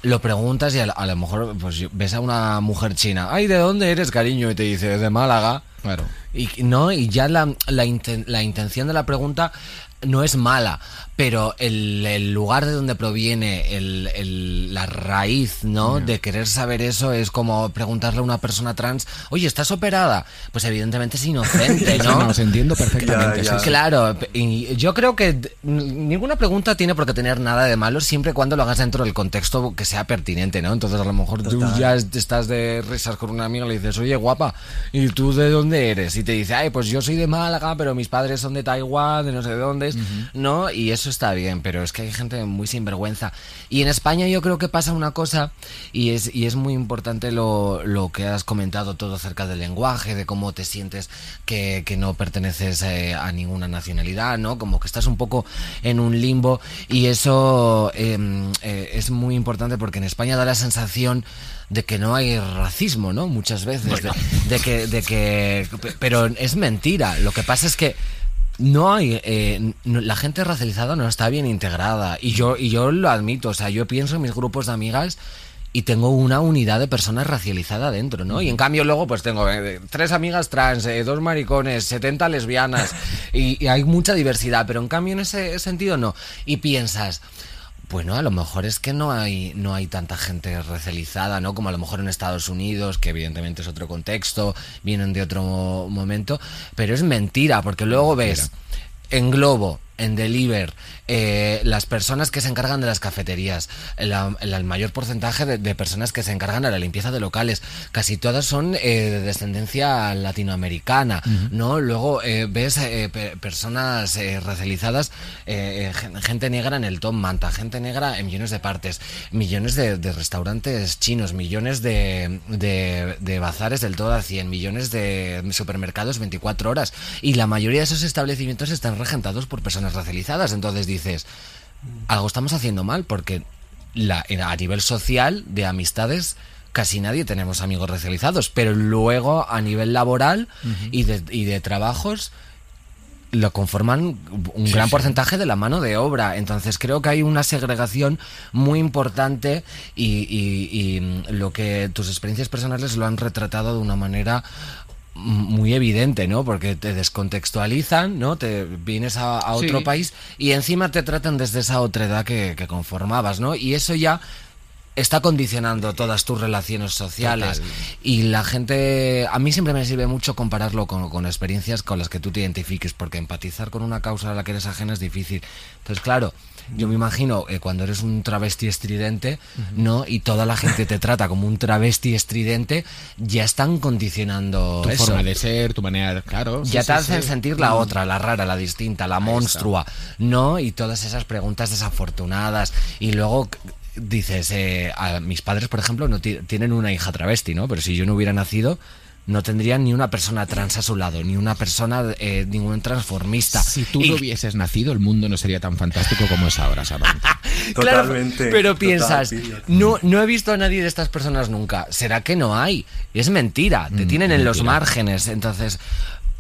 lo preguntas y a, lo mejor pues ves a una mujer china, ay, ¿de dónde eres, cariño? Y te dice, de Málaga. Claro. Y, no, y ya la, la, la intención de la pregunta no es mala, pero el, lugar de donde proviene el, la raíz, ¿no? De querer saber eso es como preguntarle a una persona trans, oye, ¿estás operada? Pues evidentemente es inocente, ¿no? no, entiendo perfectamente. Claro, y yo creo que ninguna pregunta tiene por qué tener nada de malo siempre y cuando lo hagas dentro del contexto que sea pertinente, ¿no? Entonces a lo mejor tú ya estás de risas con una amiga y le dices, oye, guapa, ¿y tú de dónde eres? Y te dice, ay, pues yo soy de Málaga, pero mis padres son de Taiwán, de no sé de dónde, ¿no? Y eso está bien, pero es que hay gente muy sinvergüenza. Y en España yo creo que pasa una cosa, y es, y es muy importante lo, lo que has comentado todo acerca del lenguaje, de cómo te sientes que, que no perteneces eh, a ninguna nacionalidad, ¿no? Como que estás un poco en un limbo, y eso em, eh, es muy importante porque en España da la sensación de que no hay racismo, ¿no? Muchas veces, de, que, de que, pero es mentira. Lo que pasa es que no hay eh, la gente racializada no está bien integrada y yo y yo lo admito o sea yo pienso en mis grupos de amigas y tengo una unidad de personas racializada dentro, ¿no? Y en cambio luego pues tengo eh, tres amigas trans, eh, dos maricones, 70 lesbianas y, hay mucha diversidad, pero en cambio en ese sentido no. Y piensas, bueno, a lo mejor es que no hay, no hay tanta gente racializada, ¿no? Como a lo mejor en Estados Unidos, que evidentemente es otro contexto, vienen de otro momento, pero es mentira, porque luego ves en Globo, en Deliver, eh, las personas que se encargan de las cafeterías, el, mayor porcentaje de, personas que se encargan de la limpieza de locales, casi todas son eh, de descendencia latinoamericana, ¿no? Luego eh, ves personas racializadas, gente negra en el Tom Manta, gente negra en millones de partes, millones de, restaurantes chinos, millones de, de, bazares del todo a 100, millones de supermercados 24 horas, y la mayoría de esos establecimientos están regentados por personas racializadas, entonces dices, algo estamos haciendo mal porque la, a nivel social de amistades casi nadie tenemos amigos racializados, pero luego a nivel laboral y, de, y de trabajos lo conforman un gran porcentaje de la mano de obra. Entonces creo que hay una segregación muy importante y, y, lo que tus experiencias personales lo han retratado de una manera muy evidente, ¿no? Porque te descontextualizan, ¿no? Te vienes a, otro país y encima te tratan desde esa otra edad que, conformabas, ¿no? Y eso ya está condicionando todas tus relaciones sociales. Y la gente, a mí siempre me sirve mucho compararlo con, con, experiencias con las que tú te identifiques, porque empatizar con una causa a la que eres ajena es difícil. Entonces, claro, yo me imagino eh, cuando eres un travesti estridente, ¿no? Y toda la gente te trata como un travesti estridente, ya están condicionando tu forma de ser, tu manera de, claro. Ya te hacen sentir la otra, la rara, la distinta, la monstrua, ¿no? Y todas esas preguntas desafortunadas. Y luego dices, eh, a mis padres, por ejemplo, no tienen una hija travesti, ¿no? Pero si yo no hubiera nacido, no tendrían ni una persona trans a su lado, ni una persona, eh, ningún transformista. Si tú no hubieses nacido, el mundo no sería tan fantástico como es ahora, Samantha. Totalmente. pero piensas, no, no he visto a nadie de estas personas nunca. ¿Será que no hay? Es mentira, te mm, tienen en los márgenes. Entonces,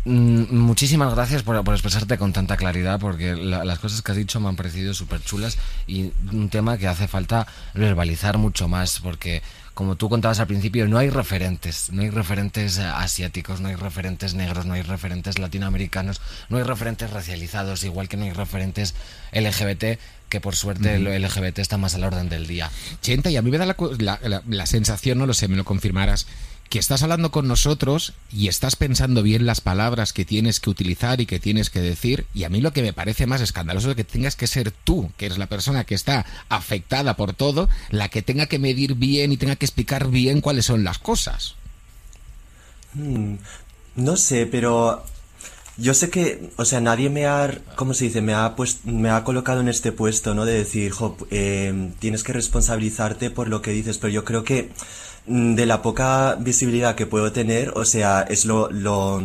muchísimas gracias por, expresarte con tanta claridad, porque las cosas que has dicho me han parecido súper chulas y un tema que hace falta verbalizar mucho más, porque como tú contabas al principio, no hay referentes, no hay referentes asiáticos, no hay referentes negros, no hay referentes latinoamericanos, no hay referentes racializados, igual que no hay referentes LGBT, que por suerte lo LGBT está más al orden del día. Chenta, y a mí me da la, la sensación, no lo sé, me lo confirmarás, que estás hablando con nosotros y estás pensando bien las palabras que tienes que utilizar y que tienes que decir. Y a mí lo que me parece más escandaloso es que tengas que ser tú, que eres la persona que está afectada por todo, la que tenga que medir bien y tenga que explicar bien cuáles son las cosas. Hmm, no sé, pero yo sé que, o sea, nadie me ha, ¿cómo se dice? Me ha, pues, me ha colocado en este puesto, ¿no? De decir, jo, eh, tienes que responsabilizarte por lo que dices, pero yo creo que de la poca visibilidad que puedo tener, o sea, es lo, lo,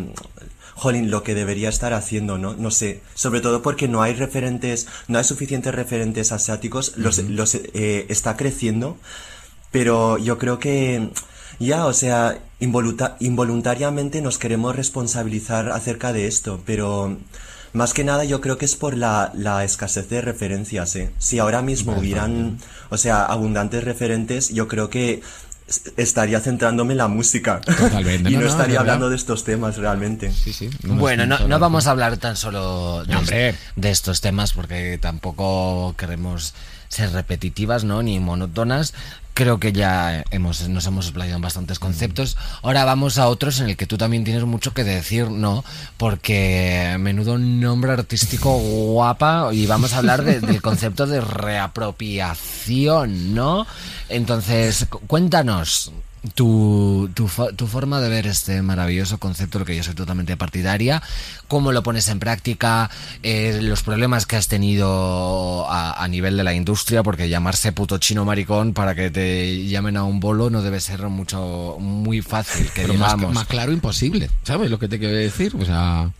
jolín, lo que debería estar haciendo, ¿no? No sé, sobre todo porque no hay referentes, no hay suficientes referentes asiáticos, los, los eh, está creciendo, pero yo creo que ya, o sea, involuntariamente nos queremos responsabilizar acerca de esto, pero más que nada yo creo que es por la, la escasez de referencias, ¿eh? Si ahora mismo hubieran, o sea, abundantes referentes, yo creo que estaría centrándome en la música. y no, estaría hablando de estos temas realmente. bueno, no, vamos a hablar tan solo de, de, estos temas porque tampoco queremos ser repetitivas, ¿no? Ni monótonas. Creo que ya hemos, nos hemos explayado en bastantes conceptos. Ahora vamos a otros en el que tú también tienes mucho que decir, ¿no? Porque menudo nombre artístico guapa y vamos a hablar del concepto de reapropiación, ¿no? Entonces, cuéntanos, tu, tu, tu, forma de ver este maravilloso concepto, lo que yo soy totalmente partidaria, cómo lo pones en práctica, eh, los problemas que has tenido a, nivel de la industria, porque llamarse puto chino maricón para que te llamen a un bolo no debe ser mucho muy fácil, que digamos. Más, claro, imposible, ¿sabes lo que te quiero decir? O sea...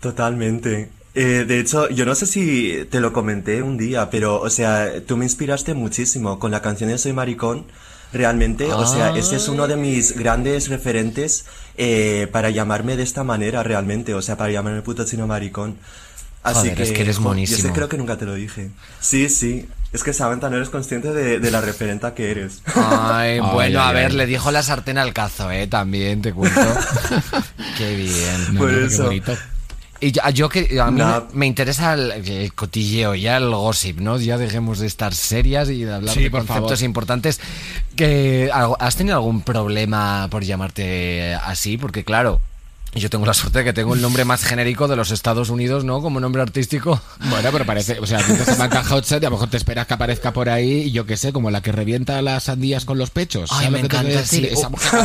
Totalmente. Eh, de hecho, yo no sé si te lo comenté un día, pero, o sea, tú me inspiraste muchísimo con la canción de Soy Maricón realmente. O sea, ese es uno de mis grandes referentes eh, para llamarme de esta manera, realmente. O sea, para llamarme puto chino maricón. Así que, es que eres monísimo. Yo creo que nunca te lo dije. Sí, sí. Es que Samantha no eres consciente de, la referenta que eres. Ay, bueno, a ver, le dijo la sartén al cazo, ¿eh? También te cuento. qué bien. Por eso. Y yo, que a mí me interesa el, cotilleo, ya el gossip, ¿no? Ya dejemos de estar serias y de hablar de conceptos importantes. Que, ¿Has tenido algún problema por llamarte así? Porque claro, yo tengo la suerte de que tengo el nombre más genérico de los Estados Unidos, ¿no? Como nombre artístico. Bueno, pero parece, o sea, te marca Hotset y a lo mejor te esperas que aparezca por ahí, yo qué sé, como la que revienta las sandías con los pechos. Ay, me encanta, sí. Esa mujer,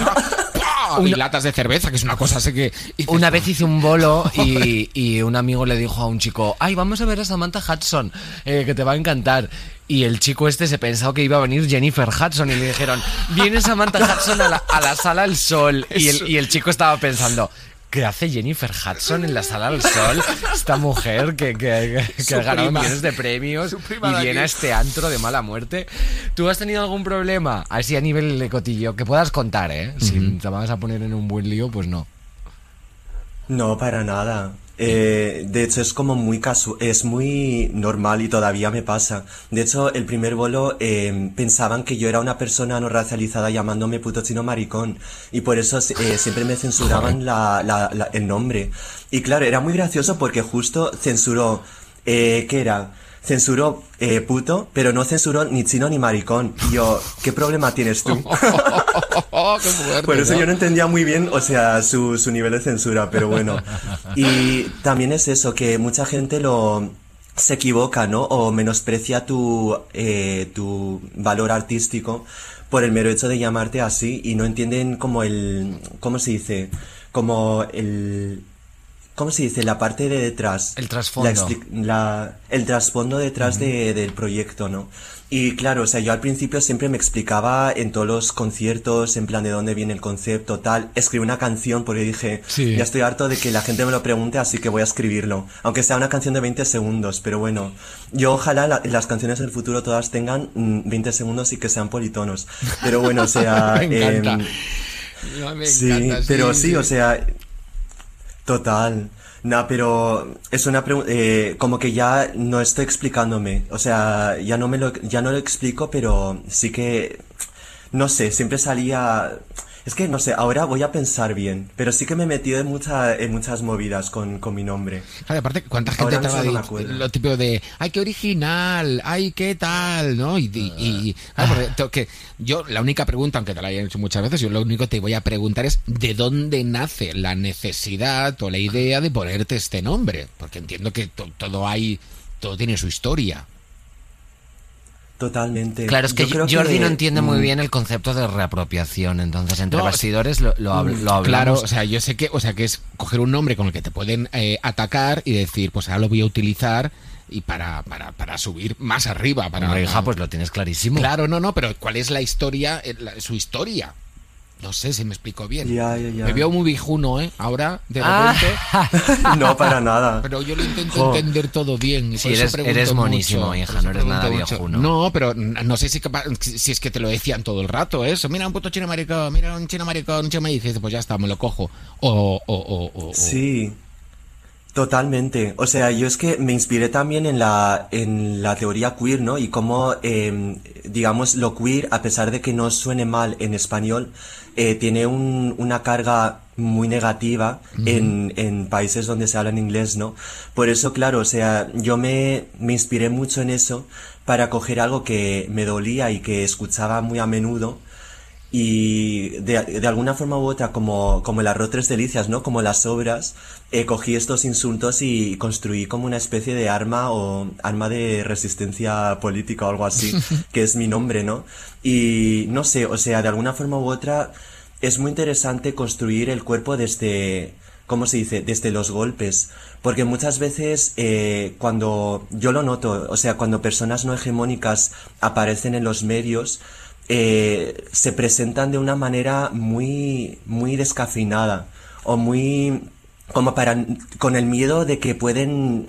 y latas de cerveza, que es una cosa así que... una vez hice un bolo y, un amigo le dijo a un chico, ay, vamos a ver a Samantha Hudson, eh, que te va a encantar. Y el chico este se pensó que iba a venir Jennifer Hudson y le dijeron, viene Samantha Hudson a la, sala al sol. Y el, y el chico estaba pensando, ¿Qué hace Jennifer Hudson en la sala del sol? Esta mujer que, que, que ha ganado millones de premios y viene a este antro de mala muerte. ¿Tú has tenido algún problema así a nivel de cotillo que puedas contar, eh? Si te vas a poner en un buen lío, pues no. No, para nada. Eh, de hecho, es como muy casual, es muy normal y todavía me pasa. De hecho, el primer bolo eh, pensaban que yo era una persona no racializada llamándome puto chino maricón. Y por eso eh, siempre me censuraban la, el nombre. Y claro, era muy gracioso porque justo censuró, ¿qué era? Censuró eh, puto, pero no censuró ni chino ni maricón. Y yo, ¿qué problema tienes tú? Por eso yo no entendía muy bien, o sea, su, su nivel de censura, pero bueno. Y también es eso, que mucha gente lo se equivoca, ¿no? O menosprecia tu, eh, tu valor artístico por el mero hecho de llamarte así y no entienden como el, ¿cómo se dice? Como el, ¿cómo se dice? La parte de detrás. El trasfondo. La, el trasfondo detrás de, del proyecto, ¿no? Y claro, o sea, yo al principio siempre me explicaba en todos los conciertos, en plan de dónde viene el concepto, tal. Escribí una canción porque dije, ya estoy harto de que la gente me lo pregunte, así que voy a escribirlo. Aunque sea una canción de 20 segundos, pero bueno. Yo ojalá las canciones del futuro todas tengan 20 mm, segundos y que sean politonos. Pero bueno, o sea... me encanta. Em, sí, pero sí, o sea... Total. No, pero es una pregunta, eh, como que ya no estoy explicándome, o sea, ya no me lo, ya no lo explico, pero sí que, no sé, siempre salía, es que no sé, ahora voy a pensar bien, pero sí que me he metido en, mucha, en muchas movidas con, con mi nombre. Claro, aparte, ¿cuánta gente te va a lo típico de, ay, qué original, ay, qué tal, ¿no? Y, y, claro, que yo, la única pregunta, aunque te la hayan hecho muchas veces, yo lo único que te voy a preguntar es, ¿de dónde nace la necesidad o la idea de ponerte este nombre? Porque entiendo que todo hay, todo tiene su historia. Totalmente. Claro, es que Jordi no entiende muy mm. bien el concepto de reapropiación, entonces entre bastidores lo, lo, hablamos. Claro, o sea, yo sé que, o sea, que es coger un nombre con el que te pueden eh, atacar y decir, pues ahora lo voy a utilizar y para, para, para subir más arriba. Para, hija, pues lo tienes clarísimo. Claro, no, no, pero ¿cuál es la historia, eh, su historia? No sé si me explico bien. Me veo muy viejuno, ¿eh? Ahora, de ah. repente. no, para nada. Pero yo lo intento entender todo bien. Sí, eres, eres monísimo, hija, no eres nada viejuno. No, pero no sé si, si es que te lo decían todo el rato, ¿eh? eso. Mira un puto chino maricón, mira un chino maricón, un chino me dice, pues ya está, me lo cojo. O, o, o, o Sí. Totalmente. O sea, yo es que me inspiré también en la, en la teoría queer, ¿no? Y cómo, eh, digamos, lo queer, a pesar de que no suene mal en español, eh, tiene un, una carga muy negativa en, en países donde se habla en inglés, ¿no? Por eso, claro, o sea, yo me, me inspiré mucho en eso para coger algo que me dolía y que escuchaba muy a menudo y de, de, alguna forma u otra, como, como el arroz tres delicias, ¿no? Como las obras, eh, cogí estos insultos y construí como una especie de arma o arma de resistencia política o algo así, que es mi nombre, ¿no? Y no sé, o sea, de alguna forma u otra, es muy interesante construir el cuerpo desde, ¿cómo se dice? Desde los golpes. Porque muchas veces, eh, cuando yo lo noto, o sea, cuando personas no hegemónicas aparecen en los medios, eh, se presentan de una manera muy, muy descafeinada o muy como para con el miedo de que pueden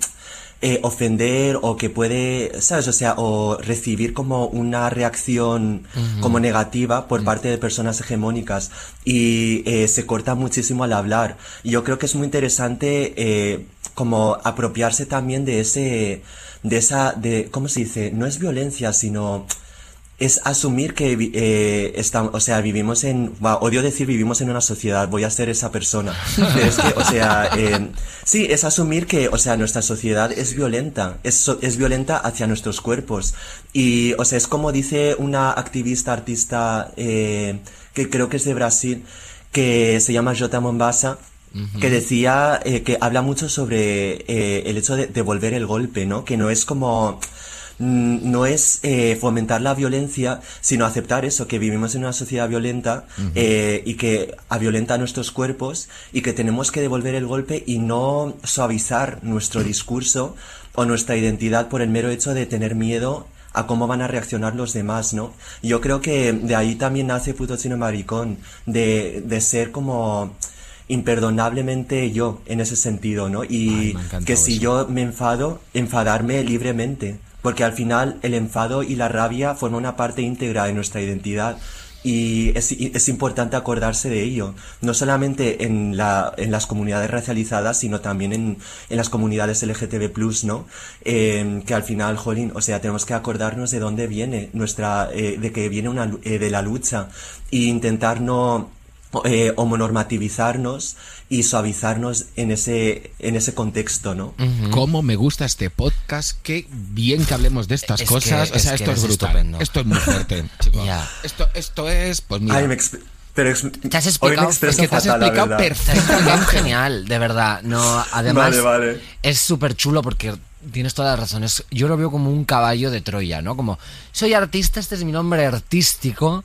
eh, ofender o que puede, ¿sabes? O sea, o recibir como una reacción como negativa por parte de personas hegemónicas y eh, se corta muchísimo al hablar. Yo creo que es muy interesante eh, como apropiarse también de ese, de esa, de, ¿cómo se dice? No es violencia, sino es asumir que eh, estamos, o sea, vivimos en, odio decir vivimos en una sociedad, voy a ser esa persona. es que, o sea, eh, sí, es asumir que, o sea, nuestra sociedad es violenta, es, es violenta hacia nuestros cuerpos. Y, o sea, es como dice una activista, artista, eh, que creo que es de Brasil, que se llama Jota Mombasa, que decía eh, que habla mucho sobre eh, el hecho de devolver el golpe, ¿no? Que no es como no es eh, fomentar la violencia, sino aceptar eso, que vivimos en una sociedad violenta eh, y que violenta nuestros cuerpos y que tenemos que devolver el golpe y no suavizar nuestro discurso o nuestra identidad por el mero hecho de tener miedo a cómo van a reaccionar los demás, ¿no? Yo creo que de ahí también nace Puto Chino Maricón, de, de ser como imperdonablemente yo en ese sentido, ¿no? Y que si yo me enfado, enfadarme libremente porque al final el enfado y la rabia forman una parte íntegra de nuestra identidad y es, es, importante acordarse de ello, no solamente en, la, en las comunidades racializadas, sino también en, en las comunidades LGTB+, ¿no? Eh, que al final, jolín, o sea, tenemos que acordarnos de dónde viene nuestra, eh, de que viene una, eh, de la lucha e intentar no eh, homonormativizarnos y suavizarnos en ese, en ese contexto, ¿no? Cómo me gusta este podcast, qué bien que hablemos de estas cosas. o sea, esto es brutal. Esto es muy fuerte, Esto, esto es, pues mira. pero te has explicado, es que te has explicado perfectamente genial, de verdad. No, además es súper chulo porque tienes todas las razones. Yo lo veo como un caballo de Troya, ¿no? Como soy artista, este es mi nombre artístico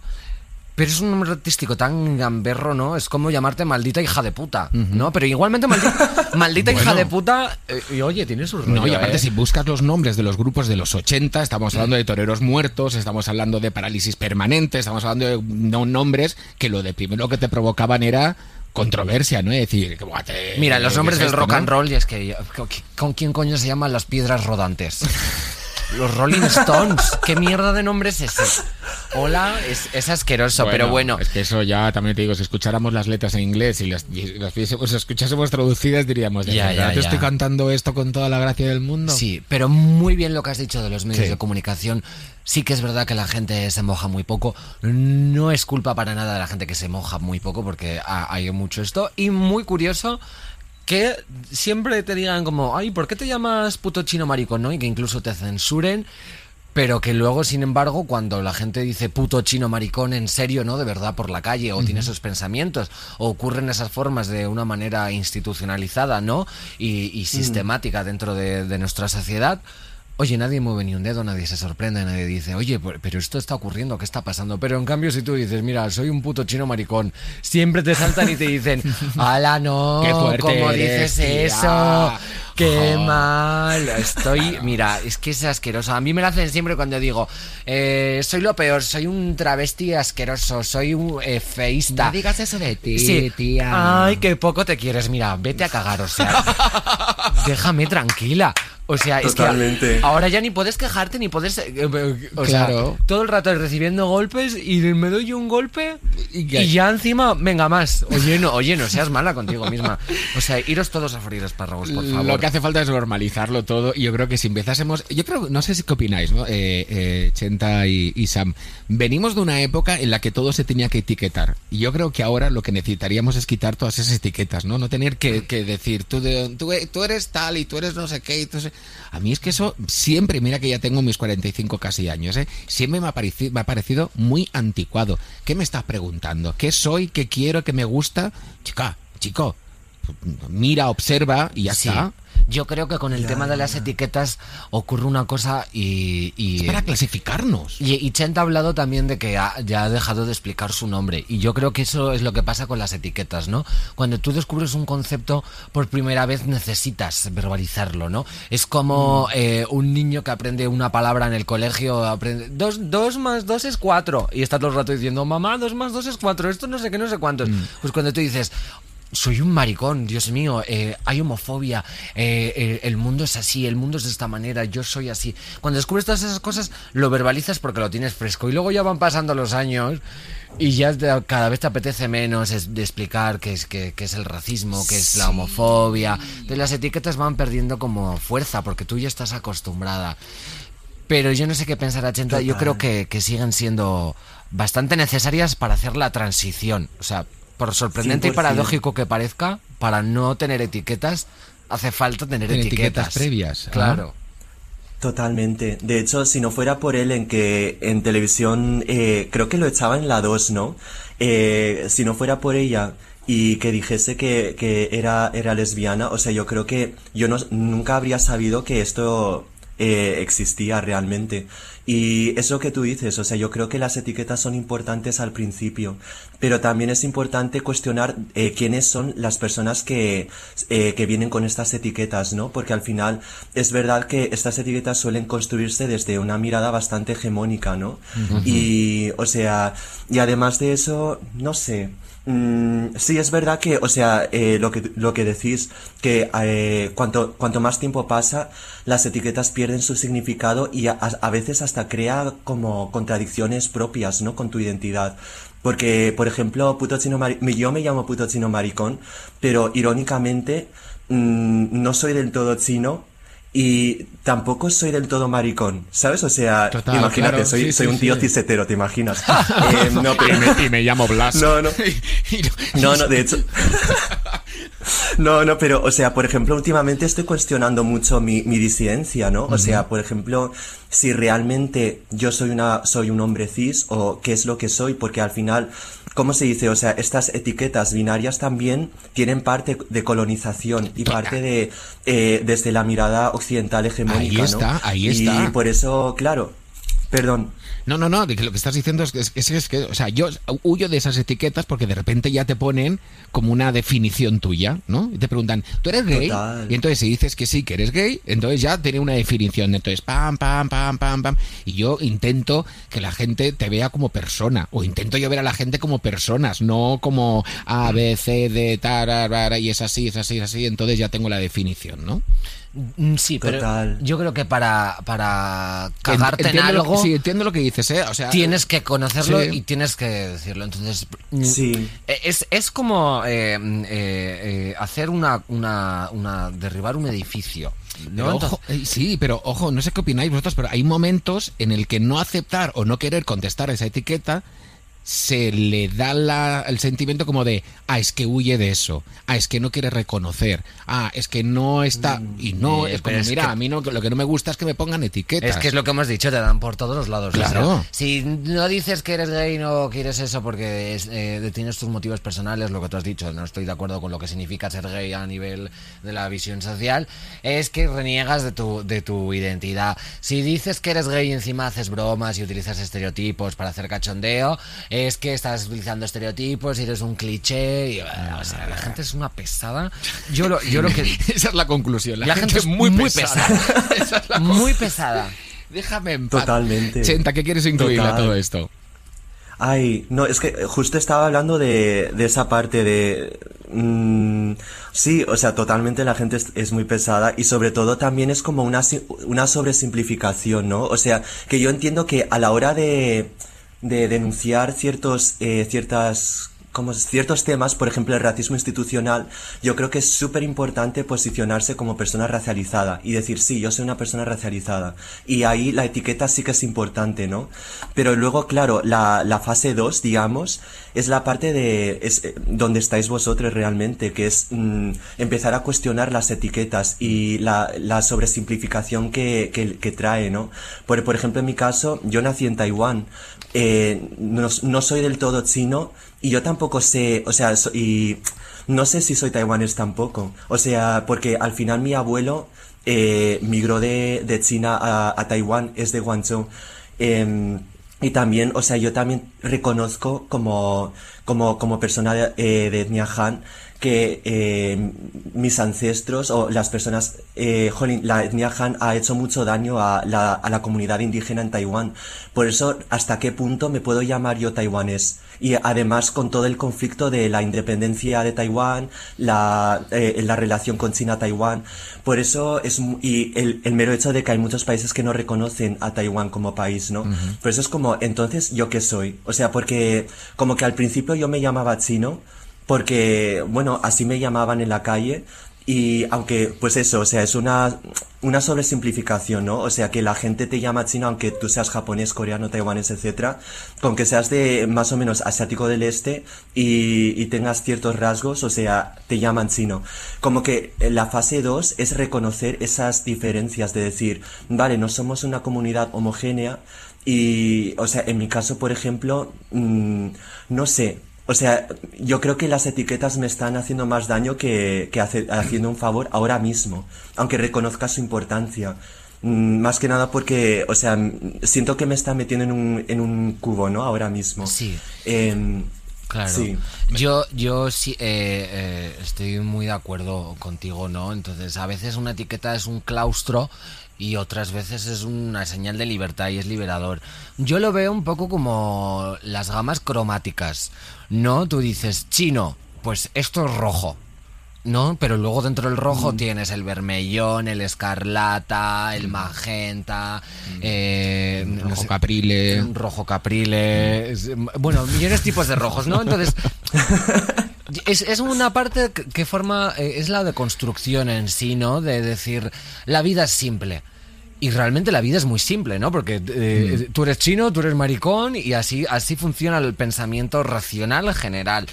pero es un nombre artístico tan gamberro, ¿no? Es como llamarte maldita hija de puta, ¿no? Pero igualmente maldita, maldita hija de puta. Eh, y oye, tiene sus rollo, No, y aparte, ¿eh? si buscas los nombres de los grupos de los 80, estamos hablando de toreros muertos, estamos hablando de parálisis permanente, estamos hablando de nombres que lo de primero que te provocaban era controversia, ¿no? Es decir, Mira, los nombres del rock and roll, y es que. ¿Con quién coño se llaman las piedras rodantes? Los Rolling Stones. ¿Qué mierda de nombre es ese? Hola, es, asqueroso, pero bueno. Es que eso ya también te digo, si escucháramos las letras en inglés y las, escuchásemos traducidas, diríamos, ya, ya, ¿te estoy cantando esto con toda la gracia del mundo? Sí, pero muy bien lo que has dicho de los medios de comunicación. Sí que es verdad que la gente se moja muy poco. No es culpa para nada de la gente que se moja muy poco, porque hay mucho esto. Y muy curioso que siempre te digan como, ay, ¿por qué te llamas puto chino maricón, no? Y que incluso te censuren, pero que luego, sin embargo, cuando la gente dice puto chino maricón en serio, ¿no? De verdad por la calle, o tiene esos pensamientos, o ocurren esas formas de una manera institucionalizada, ¿no? Y, sistemática dentro de nuestra sociedad, Oye, nadie mueve ni un dedo, nadie se sorprende, nadie dice, oye, pero esto está ocurriendo, ¿qué está pasando? Pero en cambio, si tú dices, mira, soy un puto chino maricón, siempre te saltan y te dicen, ¡Hala, no! Qué ¿Cómo dices eso? ¡Qué mal! Estoy, mira, es que es asqueroso. A mí me lo hacen siempre cuando digo, eh, soy lo peor, soy un travesti asqueroso, soy un eh, feísta. No digas eso de ti, sí. tía. Ay, qué poco te quieres. Mira, vete a cagar, o sea. déjame tranquila. O sea, es que ahora ya ni puedes quejarte ni puedes. Eh, eh, o claro. sea, todo el rato recibiendo golpes y me doy un golpe y, ya encima, venga más. Oye, no, oye, no seas mala contigo misma. O sea, iros todos a freír espárragos, por favor. Lo que hace falta es normalizarlo todo y yo creo que si empezásemos. Yo creo, no sé si qué opináis, ¿no? Eh, Chenta y, Sam. Venimos de una época en la que todo se tenía que etiquetar. Y yo creo que ahora lo que necesitaríamos es quitar todas esas etiquetas, ¿no? No tener que, decir, tú, tú, tú, eres tal y tú eres no sé qué. Y tú a mí es que eso siempre, mira que ya tengo mis 45 casi años, ¿eh? siempre me ha, parecido, me ha parecido muy anticuado. ¿Qué me estás preguntando? ¿Qué soy? ¿Qué quiero? ¿Qué me gusta? Chica, chico, mira, observa y ya está. Yo creo que con el tema de las etiquetas ocurre una cosa y... es para clasificarnos. Y, y Chent ha hablado también de que ya ha dejado de explicar su nombre. Y yo creo que eso es lo que pasa con las etiquetas, ¿no? Cuando tú descubres un concepto por primera vez necesitas verbalizarlo, ¿no? Es como mm. eh, un niño que aprende una palabra en el colegio, aprende... Dos, dos más dos es cuatro. Y está todo el rato diciendo, mamá, dos más dos es cuatro. Esto no sé qué, no sé cuántos. Mm. Pues cuando tú dices, soy un maricón, Dios mío, eh, hay homofobia, eh, eh, el mundo es así, el mundo es de esta manera, yo soy así. Cuando descubres todas esas cosas, lo verbalizas porque lo tienes fresco y luego ya van pasando los años y ya cada vez te apetece menos de explicar qué es, qué, es el racismo, qué es la homofobia. De las etiquetas van perdiendo como fuerza porque tú ya estás acostumbrada. Pero yo no sé qué pensar, Achenta, yo creo que, que siguen siendo bastante necesarias para hacer la transición. O sea, por sorprendente y paradójico que parezca, para no tener etiquetas, hace falta tener etiquetas. previas. Claro. Totalmente. De hecho, si no fuera por él en que en televisión, eh, creo que lo echaba en la 2, ¿no? Eh, si no fuera por ella y que dijese que, que, era, era lesbiana, o sea, yo creo que yo no, nunca habría sabido que esto eh, existía realmente. Y eso que tú dices, o sea, yo creo que las etiquetas son importantes al principio, pero también es importante cuestionar eh, quiénes son las personas que, eh, que vienen con estas etiquetas, ¿no? Porque al final es verdad que estas etiquetas suelen construirse desde una mirada bastante hegemónica, ¿no? Y, o sea, y además de eso, no sé, Mm, sí, es verdad que, o sea, eh, lo, que, lo que decís, que eh, cuanto, cuanto más tiempo pasa, las etiquetas pierden su significado y a, veces hasta crea como contradicciones propias, ¿no? Con tu identidad. Porque, por ejemplo, puto chino yo me llamo puto chino maricón, pero irónicamente mm, no soy del todo chino y tampoco soy del todo maricón, ¿sabes? O sea, imagínate, soy, soy un tío cisetero, ¿te imaginas? eh, no, pero... y, me, llamo Blas. No, no. no, no, de hecho... No, no, pero, o sea, por ejemplo, últimamente estoy cuestionando mucho mi, mi disidencia, ¿no? O sea, por ejemplo, si realmente yo soy una, soy un hombre cis o qué es lo que soy, porque al final ¿cómo se dice? O sea, estas etiquetas binarias también tienen parte de colonización y parte de eh, desde la mirada occidental hegemónica. Ahí está, ahí está. Y por eso, claro, perdón. No, no, no, lo que estás diciendo es que, es, que, o sea, yo huyo de esas etiquetas porque de repente ya te ponen como una definición tuya, ¿no? Y te preguntan, ¿tú eres gay? Y entonces si dices que sí, que eres gay, entonces ya tiene una definición. Entonces, pam, pam, pam, pam, pam. Y yo intento que la gente te vea como persona, o intento yo ver a la gente como personas, no como A, B, C, D, tal, y es así, es así, es así, entonces ya tengo la definición, ¿no? Mm, sí, pero yo creo que para, para cagarte en algo. sí, entiendo lo que dices, ¿eh? O sea, tienes que conocerlo y tienes que decirlo. Entonces, mm, sí. Eh, es, es como eh, mm, eh, hacer una, una, una. derribar un edificio. sí, pero ojo, no sé qué opináis vosotros, pero hay momentos en el que no aceptar o no querer contestar esa etiqueta se le da el sentimiento como de, ah, es que huye de eso, ah, es que no quiere reconocer, ah, es que no está, mm, y no, es como, mira, a mí no, lo que no me gusta es que me pongan etiquetas. Es que es lo que hemos dicho, te dan por todos los lados. Claro. si no dices que eres gay, no quieres eso porque eh, tienes tus motivos personales, lo que tú has dicho, no estoy de acuerdo con lo que significa ser gay a nivel de la visión social, es que reniegas de tu, de tu identidad. Si dices que eres gay y encima haces bromas y utilizas estereotipos para hacer cachondeo, es que estás utilizando estereotipos y eres un cliché. Y, o sea, la gente es una pesada. Yo lo, yo lo que. Esa es la conclusión. La, gente, es muy, pesada. muy pesada. Déjame en paz. Totalmente. Chenta, ¿qué quieres incluir a todo esto? Ay, no, es que justo estaba hablando de, de esa parte de... Mm, sí, o sea, totalmente la gente es, muy pesada y sobre todo también es como una, una sobresimplificación, ¿no? O sea, que yo entiendo que a la hora de de denunciar ciertos, eh, ciertas como ciertos temas, por ejemplo el racismo institucional, yo creo que es súper importante posicionarse como persona racializada y decir, sí, yo soy una persona racializada. Y ahí la etiqueta sí que es importante, ¿no? Pero luego, claro, la, la fase 2, digamos, es la parte de es, eh, donde estáis vosotros realmente, que es mm, empezar a cuestionar las etiquetas y la, la sobresimplificación que, que, que trae, ¿no? Por, por ejemplo, en mi caso, yo nací en Taiwán, eh, no, no, soy del todo chino y yo tampoco sé, o sea, y no sé si soy taiwanés tampoco. O sea, porque al final mi abuelo eh, migró de, de China a, a, Taiwán, es de Guangzhou. Eh, y también, o sea, yo también reconozco como, como, como persona de, eh, de etnia Han que eh, mis ancestros o las personas, eh, jolín, la etnia Han ha hecho mucho daño a la, a la comunidad indígena en Taiwán. Por eso, ¿hasta qué punto me puedo llamar yo taiwanés? Y además con todo el conflicto de la independencia de Taiwán, la, eh, la relación con China-Taiwán. Por eso es, y el, el, mero hecho de que hay muchos países que no reconocen a Taiwán como país, ¿no? Por eso es como, entonces, ¿yo qué soy? O sea, porque como que al principio yo me llamaba chino, porque, bueno, así me llamaban en la calle y aunque, pues eso, o sea, es una, una sobresimplificación, ¿no? O sea, que la gente te llama chino aunque tú seas japonés, coreano, taiwanés, etcétera, con que seas de más o menos asiático del este y, tengas ciertos rasgos, o sea, te llaman chino. Como que la fase 2 es reconocer esas diferencias, de decir, vale, no somos una comunidad homogénea y, o sea, en mi caso, por ejemplo, mmm, no sé, o sea, yo creo que las etiquetas me están haciendo más daño que, que hace, haciendo un favor ahora mismo, aunque reconozca su importancia. Mm, más que nada porque, o sea, siento que me está metiendo en un, en un cubo, ¿no? Ahora mismo. Sí. Eh, Claro. Sí. Yo, yo sí eh, eh, estoy muy de acuerdo contigo, ¿no? Entonces, a veces una etiqueta es un claustro y otras veces es una señal de libertad y es liberador. Yo lo veo un poco como las gamas cromáticas, ¿no? Tú dices, chino, pues esto es rojo. ¿no? Pero luego dentro del rojo mm. tienes el vermellón, el escarlata, el mm. magenta, mm. eh, rojo caprile. Rojo caprile. Bueno, millones de tipos de rojos, ¿no? Entonces, Es, es una parte que forma, eh, es la de construcción en sí, ¿no? De decir, la vida es simple. Y realmente la vida es muy simple, ¿no? Porque eh, mm. tú eres chino, tú eres maricón y así, así funciona el pensamiento racional general.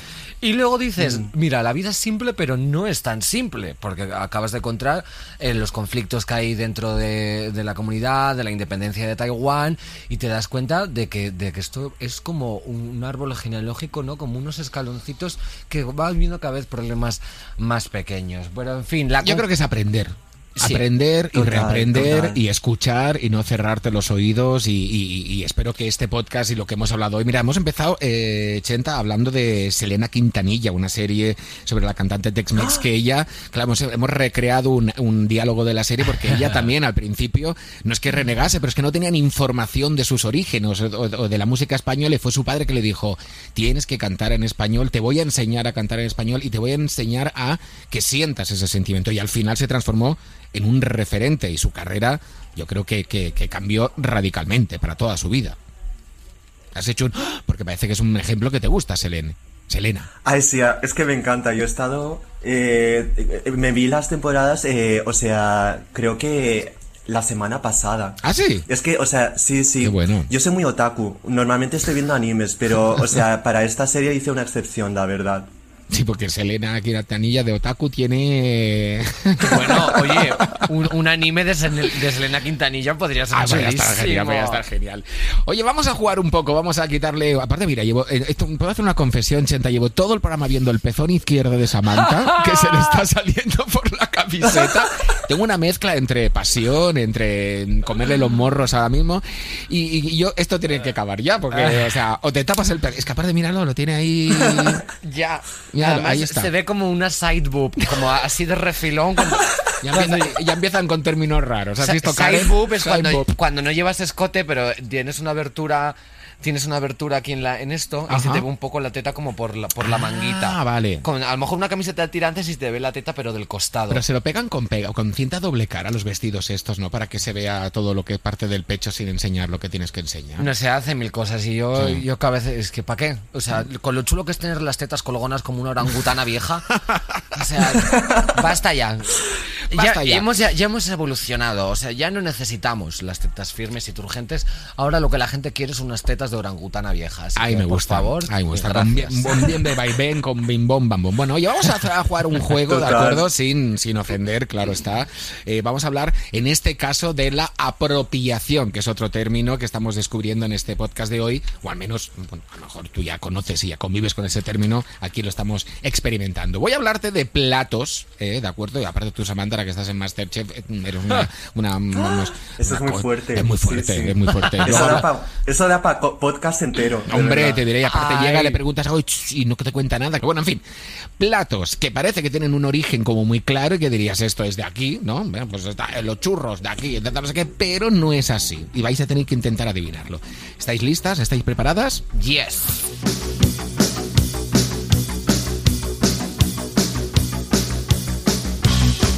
Y luego dices, mm. mira, la vida es simple, pero no es tan simple, porque acabas de encontrar eh, los conflictos que hay dentro de, la comunidad, de la independencia de Taiwán, y te das cuenta de que, de que esto es como un árbol genealógico, ¿no? Como unos escaloncitos que va viendo cada vez problemas más pequeños. Bueno, en fin, la Yo creo que es aprender aprender y reaprender y escuchar y no cerrarte los oídos y, espero que este podcast y lo que hemos hablado hoy, mira, hemos empezado, eh, Chenta, hablando de Selena Quintanilla, una serie sobre la cantante Tex-Mex que ella, claro, hemos, recreado un, diálogo de la serie porque ella también al principio no es que renegase, pero es que no tenían información de sus orígenes o, de la música española y fue su padre que le dijo, tienes que cantar en español, te voy a enseñar a cantar en español y te voy a enseñar a que sientas ese sentimiento y al final se transformó en un referente y su carrera yo creo que, que, cambió radicalmente para toda su vida. Has hecho un... Porque parece que es un ejemplo que te gusta, Selene. Selena. Ay, sí, es que me encanta. Yo he estado... Eh, me vi las temporadas, eh, o sea, creo que la semana pasada. ¿Ah, sí? Es que, o sea, sí, sí. Qué bueno. Yo soy muy otaku. Normalmente estoy viendo animes, pero, o sea, para esta serie hice una excepción, la verdad. Sí, porque Selena Quiratanilla de Otaku tiene. bueno, oye, un, anime de, Selena Quintanilla podría ser ah, podría estar, genial, podría estar genial. Oye, vamos a jugar un poco, vamos a quitarle. Aparte, mira, llevo. Eh, esto, puedo hacer una confesión, Chenta. Llevo todo el programa viendo el pezón izquierdo de Samantha, que se le está saliendo por la camiseta. Tengo una mezcla entre pasión, entre comerle los morros ahora mismo. Y, yo, esto tiene que acabar ya, porque, o sea, o te tapas el. Es que aparte, míralo, lo tiene ahí. ya. Además, se ve como una side boob, como así de refilón. Ya, empiezan, con términos raros. ¿Has visto Side boob es cuando, no llevas escote, pero tienes una abertura tienes una abertura aquí en la en esto y se te ve un poco la teta como por la, por la manguita. Ah, vale. Con, a lo mejor una camiseta de tirantes y se te ve la teta pero del costado. Pero se lo pegan con pega, con cinta doble cara los vestidos estos, ¿no? Para que se vea todo lo que parte del pecho sin enseñar lo que tienes que enseñar. No se hace mil cosas y yo, yo cada vez es que ¿para qué? O sea, con lo chulo que es tener las tetas colgonas como una orangutana vieja. o sea, basta ya. ya, Hemos, ya, hemos evolucionado, o sea, ya no necesitamos las tetas firmes y turgentes. Ahora lo que la gente quiere es unas tetas de orangutana vieja. Ay, me gusta. Por favor, Ay, me gusta. Con bien, de vaivén, con bim bom bam bom. Bueno, oye, vamos a, jugar un juego, ¿de acuerdo? Sin, sin ofender, claro está. Eh, vamos a hablar, en este caso, de la apropiación, que es otro término que estamos descubriendo en este podcast de hoy, o al menos, bueno, a lo mejor tú ya conoces y ya convives con ese término, aquí lo estamos experimentando. Voy a hablarte de platos, eh, ¿de acuerdo? Y aparte tú, Samantha, que estás en Masterchef, eh, eres una... una, eso es muy fuerte. Es muy fuerte, es muy fuerte. Eso da para podcast entero. Hombre, te diré, aparte llega, le preguntas algo y no te cuenta nada. Que bueno, en fin, platos que parece que tienen un origen como muy claro y que dirías esto es de aquí, ¿no? pues está, los churros de aquí, no sé qué, pero no es así. Y vais a tener que intentar adivinarlo. ¿Estáis listas? ¿Estáis preparadas? Yes.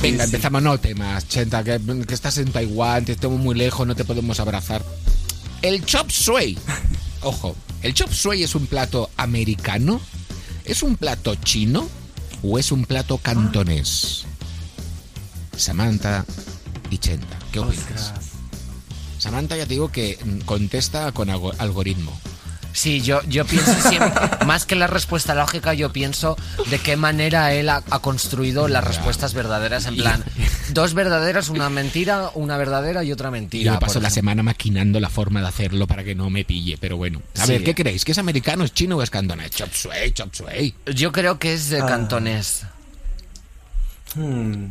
Venga, empezamos. No temas, Chenta, que, estás en Taiwán, te estamos muy lejos, no te podemos abrazar. El chop suey. Ojo, ¿el chop suey es un plato americano? ¿Es un plato chino? ¿O es un plato cantonés? Samantha y Chenta, ¿qué opinas? Samantha ya te digo que contesta con algoritmo. Sí, yo, yo pienso siempre, más que la respuesta lógica, yo pienso de qué manera él ha, construido las respuestas verdaderas. En plan, dos verdaderas, una mentira, una verdadera y otra mentira. Yo paso la semana maquinando la forma de hacerlo para que no me pille, pero bueno. A ver, ¿qué creéis? ¿Que es americano, es chino o es cantonés? Chop suey, chop suey. Yo creo que es de ah. cantonés. Hmm.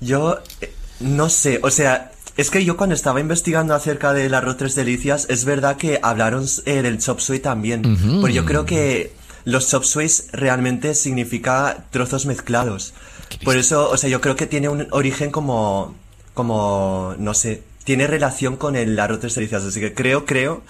Yo eh, no sé, o sea, es que yo cuando estaba investigando acerca del arroz tres delicias, es verdad que hablaron eh, del chop suey también. Pero yo creo que los chop sueys realmente significa trozos mezclados. Por eso, o sea, yo creo que tiene un origen como, como, no sé, tiene relación con el arroz delicias. Así que creo, creo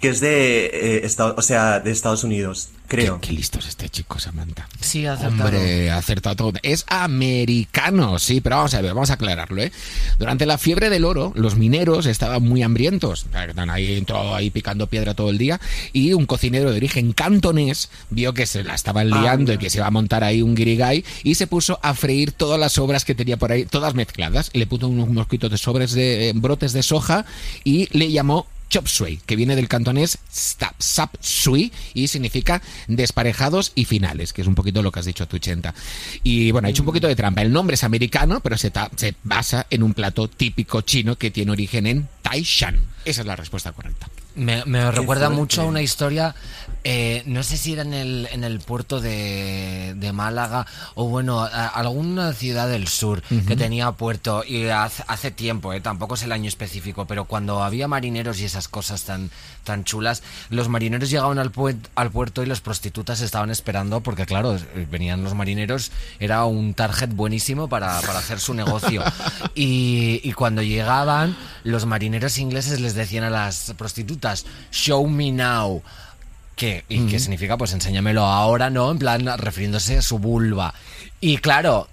que es de, eh, Estados, o sea, de Estados Unidos, creo. Qué, qué listo es este chico, Samantha. Sí, ha acertado. Hombre, ha acertado todo. Es americano, sí, pero vamos a ver, vamos a aclararlo, ¿eh? Durante la fiebre del oro, los mineros estaban muy hambrientos. Están ahí, todo ahí picando piedra todo el día. Y un cocinero de origen cantonés vio que se la estaban liando y que se iba a montar ahí un guirigay y se puso a freír todas las sobras que tenía por ahí, todas mezcladas. Le puso unos mosquitos de sobres de eh, brotes de soja y le llamó chop suey, que viene del cantonés stap, sap sui y significa desparejados y finales, que es un poquito lo que has dicho tú, Chenta. Y bueno, ha hecho un poquito de trampa. El nombre es americano, pero se, ta- se basa en un plato típico chino que tiene origen en Taishan. Esa es la respuesta correcta. Me, me recuerda mucho a una historia, eh, no sé si era en el, en el puerto de, de Málaga o bueno, a- alguna ciudad del sur que tenía puerto y hace, hace tiempo, eh, tampoco es el año específico, pero cuando había marineros y esas cosas tan, tan chulas, los marineros llegaban al, puent- al puerto y las prostitutas estaban esperando porque claro, venían los marineros, era un target buenísimo para, para hacer su negocio. Y, y cuando llegaban, los marineros ingleses les decían a las prostitutas, show me now. ¿Y qué significa? Pues enséñamelo ahora, ¿no? En plan, refiriéndose a su vulva. Y claro,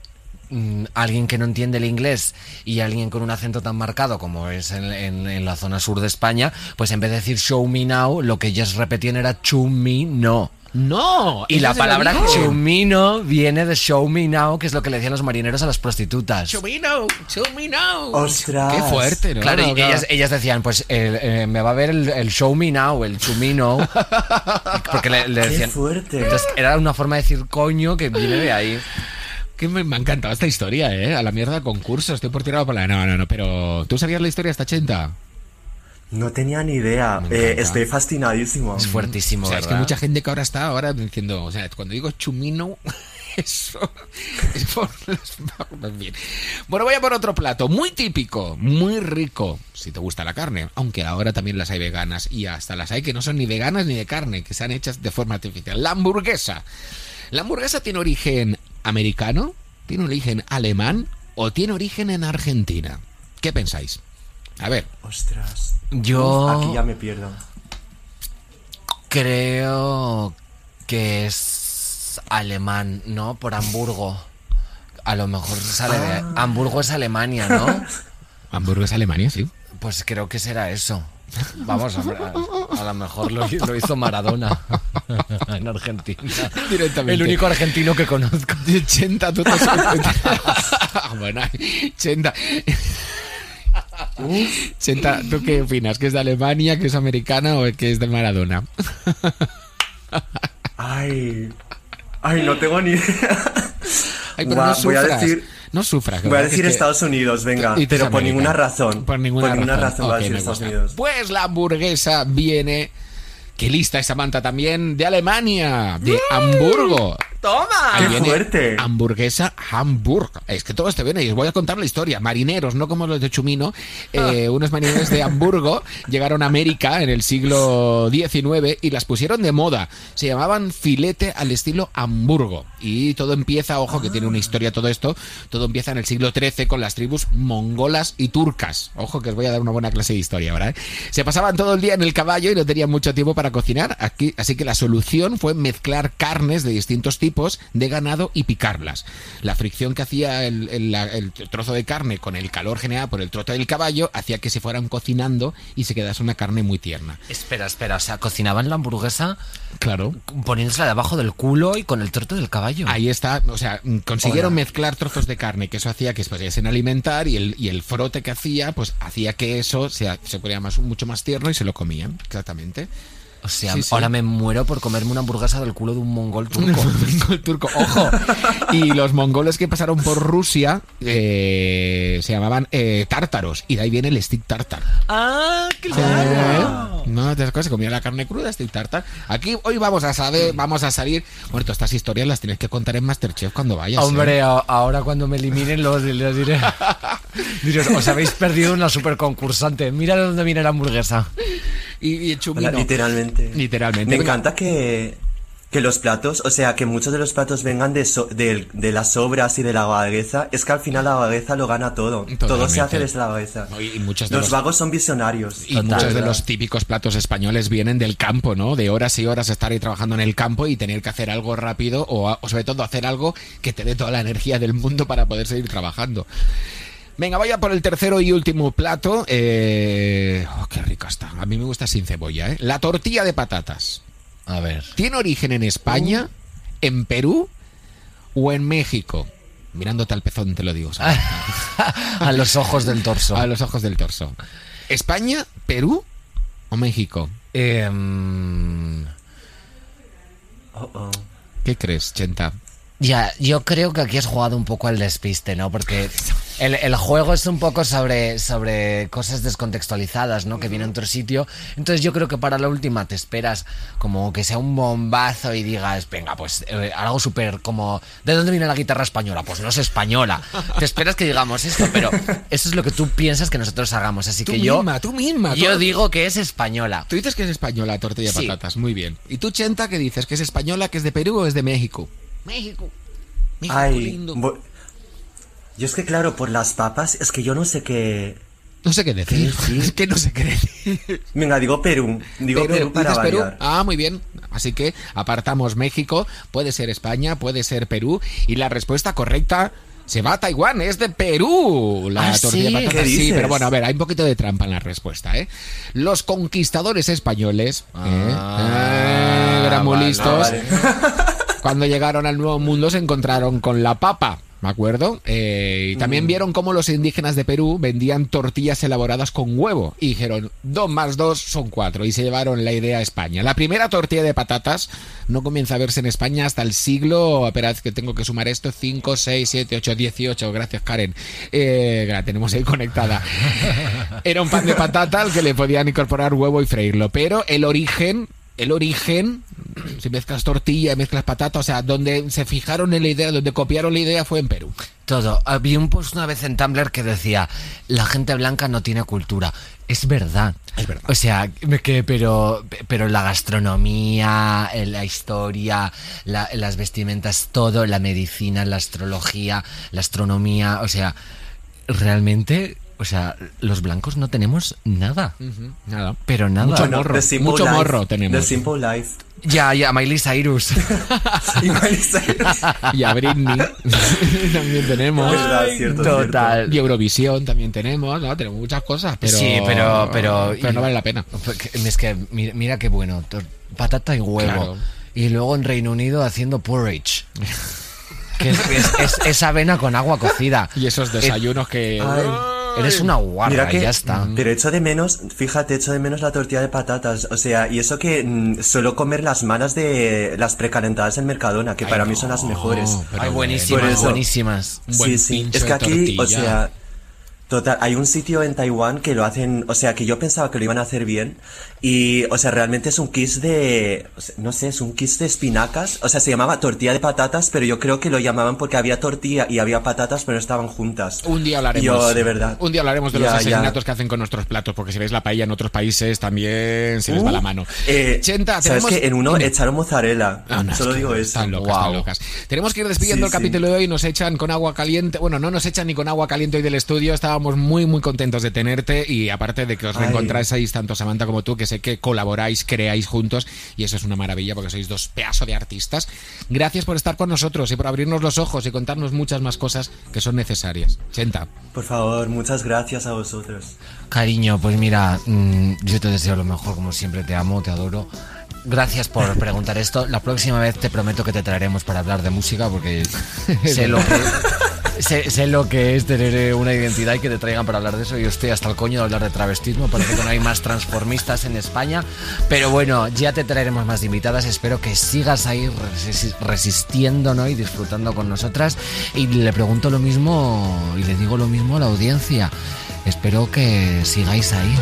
mm, alguien que no entiende el inglés y alguien con un acento tan marcado como es en, en- en la zona sur de España, pues en vez de decir show me now, lo que ellos repetían era me no. ¡No! Y la palabra chumino viene de show me now, que es lo que le decían los marineros a las prostitutas. Chumino, chumino. ¡Ostras! Qué fuerte, ¿no? Claro, y No, claro. ellas, ellas decían, pues eh, eh, me va a ver el, el show me now, el chumino. Porque le, le ¡Qué decían. fuerte! Entonces era una forma de decir coño que viene de ahí. Que me, me ha encantado esta historia, ¿eh? A la mierda concurso, estoy por tirado por la... No, no, no, pero... ¿Tú sabías la historia esta chenta? No tenía ni idea. Eh, estoy fascinadísimo. Es fuertísimo, O sea, es que mucha gente que ahora está ahora diciendo, o sea, cuando digo chumino, eso es por las. Bueno, voy a por otro plato, muy típico, muy rico, si te gusta la carne, aunque ahora también las hay veganas y hasta las hay que no son ni veganas ni de carne, que sean hechas de forma artificial. La hamburguesa. La hamburguesa tiene origen americano, tiene origen alemán o tiene origen en Argentina. ¿Qué pensáis? A ver, ¡Ostras! Yo Aquí ya me pierdo. creo que es alemán, ¿no? Por Hamburgo. A lo mejor sale de... Hamburgo es Alemania, ¿no? hamburguesa Alemania, sí. Pues creo que será eso. Vamos, hombre, a, a lo mejor lo, lo hizo Maradona en Argentina. Directamente. El único argentino que conozco. Chenta, tú te Bueno, Chenta. Chenta, ¿tú qué opinas? ¿Que es de Alemania, que es americana o que es de Maradona? ¡Ay! ¡Ay, no tengo ni idea! Ay, pero no voy a decir- no sufras. Voy a decir es que- Estados Unidos, venga. Pero por ninguna razón. Por ninguna razón. voy a decir Estados gusta. Unidos. Pues la hamburguesa viene. Qué lista es Samantha también de Alemania, de Hamburgo. ¡Toma! Ahí ¡Qué fuerte! Hamburguesa Hamburg. Es que todo esto viene y os voy a contar la historia. Marineros, no como los de Chumino, eh, unos marineros de Hamburgo llegaron a América en el siglo XIX y las pusieron de moda. Se llamaban filete al estilo Hamburgo. Y todo empieza, ojo que tiene una historia todo esto, todo empieza en el siglo XIII con las tribus mongolas y turcas. Ojo que os voy a dar una buena clase de historia ahora. ¿eh? Se pasaban todo el día en el caballo y no tenían mucho tiempo para cocinar. Aquí, así que la solución fue mezclar carnes de distintos tipos de ganado y picarlas. La fricción que hacía el, el- la- el trozo de carne con el calor generado por el trote del caballo hacía que se fueran cocinando y se quedase una carne muy tierna. Espera, espera, o sea, cocinaban la hamburguesa Claro. poniéndosela debajo del culo y con el trote del caballo. Ahí está, o sea, mm, consiguieron Hola. mezclar trozos de carne, que eso hacía que se pudiesen alimentar y el, y el frote que hacía, pues hacía que eso se, se ponía más, mucho más tierno y se lo comían, exactamente. O sea, Sí, sí. ahora me muero por comerme una hamburguesa del culo de un mongol turco. el turco, ojo. Y los mongoles que pasaron por Rusia eh, se llamaban eh, tártaros y de ahí viene el stick tartar. ¡Ah, Eh, No, te acuerdas, se comía la carne cruda, stick tartar. Aquí hoy vamos a saber, vamos a salir. Bueno, todas estas historias las tienes que contar en Masterchef cuando vayas. ¿eh? Hombre, a- ahora cuando me eliminen los, diré. Diré, os habéis perdido una super concursante. Mira de dónde viene la hamburguesa. Y, y chumino. literalmente. Literalmente. Me encanta que, que los platos, o sea, que muchos de los platos vengan de, so- de, de las sobras y de la vagueza, es que al final la vagueza lo gana todo. Todo se hace desde la vagueza. No, y- muchos de los los- vagos son visionarios. Y muchos de verdad. los típicos platos españoles vienen del campo, ¿no? De horas y horas estar ahí trabajando en el campo y tener que hacer algo rápido o, a- o sobre todo hacer algo que te dé toda la energía del mundo para poder seguir trabajando. Venga, vaya por el tercero y último plato. Eh, oh, qué rica está. A mí me gusta sin cebolla, ¿eh? La tortilla de patatas. A ver. ¿Tiene origen en España, en Perú o en México? Mirándote al pezón te lo digo. ¿sabes? a los ojos del torso. A los ojos del torso. ¿España, Perú o México? Em, Oh, oh. ¿Qué crees, Chenta? Ya, yo creo que aquí has jugado un poco al despiste, ¿no? Porque el, el juego es un poco sobre, sobre cosas descontextualizadas, ¿no? Que viene a otro sitio. Entonces yo creo que para la última te esperas como que sea un bombazo y digas, venga, pues eh, algo súper como... ¿De dónde viene la guitarra española? Pues no es española. Te esperas que digamos esto, pero eso es lo que tú piensas que nosotros hagamos. Así Tú que yo... misma, tú misma. Yo tú- digo que es española. Tú dices que es española la tortilla de Sí. patatas, muy bien. ¿Y tú, Chenta, qué dices? ¿Que es española, que es de Perú o es de México? México. México Ay, lindo. yo es que claro, por las papas, es que yo no sé qué... No sé qué decir. Es que no sé qué decir. Venga, digo Perú. Digo Perú para. Ah, muy bien. Así que apartamos México, puede ser España, puede ser Perú. Y la respuesta correcta se va a Taiwán, es de Perú. La ¿Ah, tortilla sí? de patatas. ¿Qué Sí, pero bueno, a ver, hay un poquito de trampa en la respuesta, ¿eh? Los conquistadores españoles, ¿eh? Ah, Eh, eran muy vale, listos. vale. Cuando llegaron al Nuevo Mundo se encontraron con la papa. ¿Me acuerdo? Eh, y también vieron cómo los indígenas de Perú vendían tortillas elaboradas con huevo. Y dijeron, dos más dos son cuatro. Y se llevaron la idea a España. La primera tortilla de patatas no comienza a verse en España hasta el siglo. Esperad que tengo que sumar esto: 5, 6, 7, 8, 18. Gracias, Karen. Eh, la tenemos ahí conectada. Era un pan de patata al que le podían incorporar huevo y freírlo. Pero el origen el origen, si mezclas tortilla mezclas patata, o sea, donde se fijaron en la idea, donde copiaron la idea fue en Perú. Todo. Había un post una vez en Tumblr que decía, la gente blanca no tiene cultura. Es verdad. Es verdad. O sea, que, pero, pero la gastronomía, la historia, la- las vestimentas, todo, la medicina, la astrología, la astronomía, o sea, realmente, o sea, los blancos no tenemos nada. Nada. Pero nada. Mucho Bueno, morro, mucho Life, morro tenemos. The Simple Life. Ya, ya, Miley Cyrus. Y Miley Cyrus. Y a Britney también tenemos. Es verdad, es cierto, Total. Y Eurovisión también tenemos, ¿no? Tenemos muchas cosas, pero... Sí, pero- pero- pero no vale la pena. Es que mira, mira qué bueno, patata y huevo. Claro. Y luego en Reino Unido haciendo porridge. Que es, es- es- es avena con agua cocida. Y esos desayunos que... Ay. Eres una guarra, Mira que, ya está. pero echo de menos, fíjate, echo de menos la tortilla de patatas, o sea, y eso que mm, suelo comer las malas de las precalentadas en Mercadona, que para mí son las mejores. Ay, buenísimas, Por eso. buenísimas. Buen sí, sí, es que aquí, o sea, total, hay un sitio en Taiwán que lo hacen, o sea, que yo pensaba que lo iban a hacer bien, y, o sea, realmente es un kiss de, no sé, es un kiss de espinacas, o sea, se llamaba tortilla de patatas, pero yo creo que lo llamaban porque había tortilla y había patatas, pero no estaban juntas. Un día hablaremos. Yo, de verdad. Un día hablaremos de los ya. asesinatos que hacen con nuestros platos, porque si veis la paella en otros países también se les va Uh, la mano. eh, Chenta, ¿Sabes tenemos... que en uno echaron mozzarella? Ah, no, Solo es que digo eso. Están locas, Guau. están locas. Tenemos que ir despidiendo Sí, el sí. capítulo de hoy. Nos echan con agua caliente. Bueno, no nos echan ni con agua caliente hoy del estudio. Estábamos muy, muy contentos de tenerte. Y aparte de que os reencontráis tanto Samantha como tú, que sé que colaboráis, creáis juntos. Y eso es una maravilla porque sois dos pedazos de artistas. Gracias por estar con nosotros y por abrirnos los ojos y contarnos muchas más cosas que son necesarias. Chenta. Por favor, muchas gracias a vosotros. Cariño, pues mira, mm, yo te deseo lo mejor, como siempre, te amo, te adoro. Gracias por preguntar esto. La próxima vez te prometo que te traeremos para hablar de música, porque sé lo que, sé, sé lo que es tener eh, una identidad y que te traigan para hablar de eso. Yo estoy hasta el coño de hablar de travestismo, parece que no hay más transformistas en España. Pero bueno, ya te traeremos más invitadas. Espero que sigas ahí resi- resistiendo ¿no? y disfrutando con nosotras. Y le pregunto lo mismo y le digo lo mismo a la audiencia. Espero que sigáis ahí.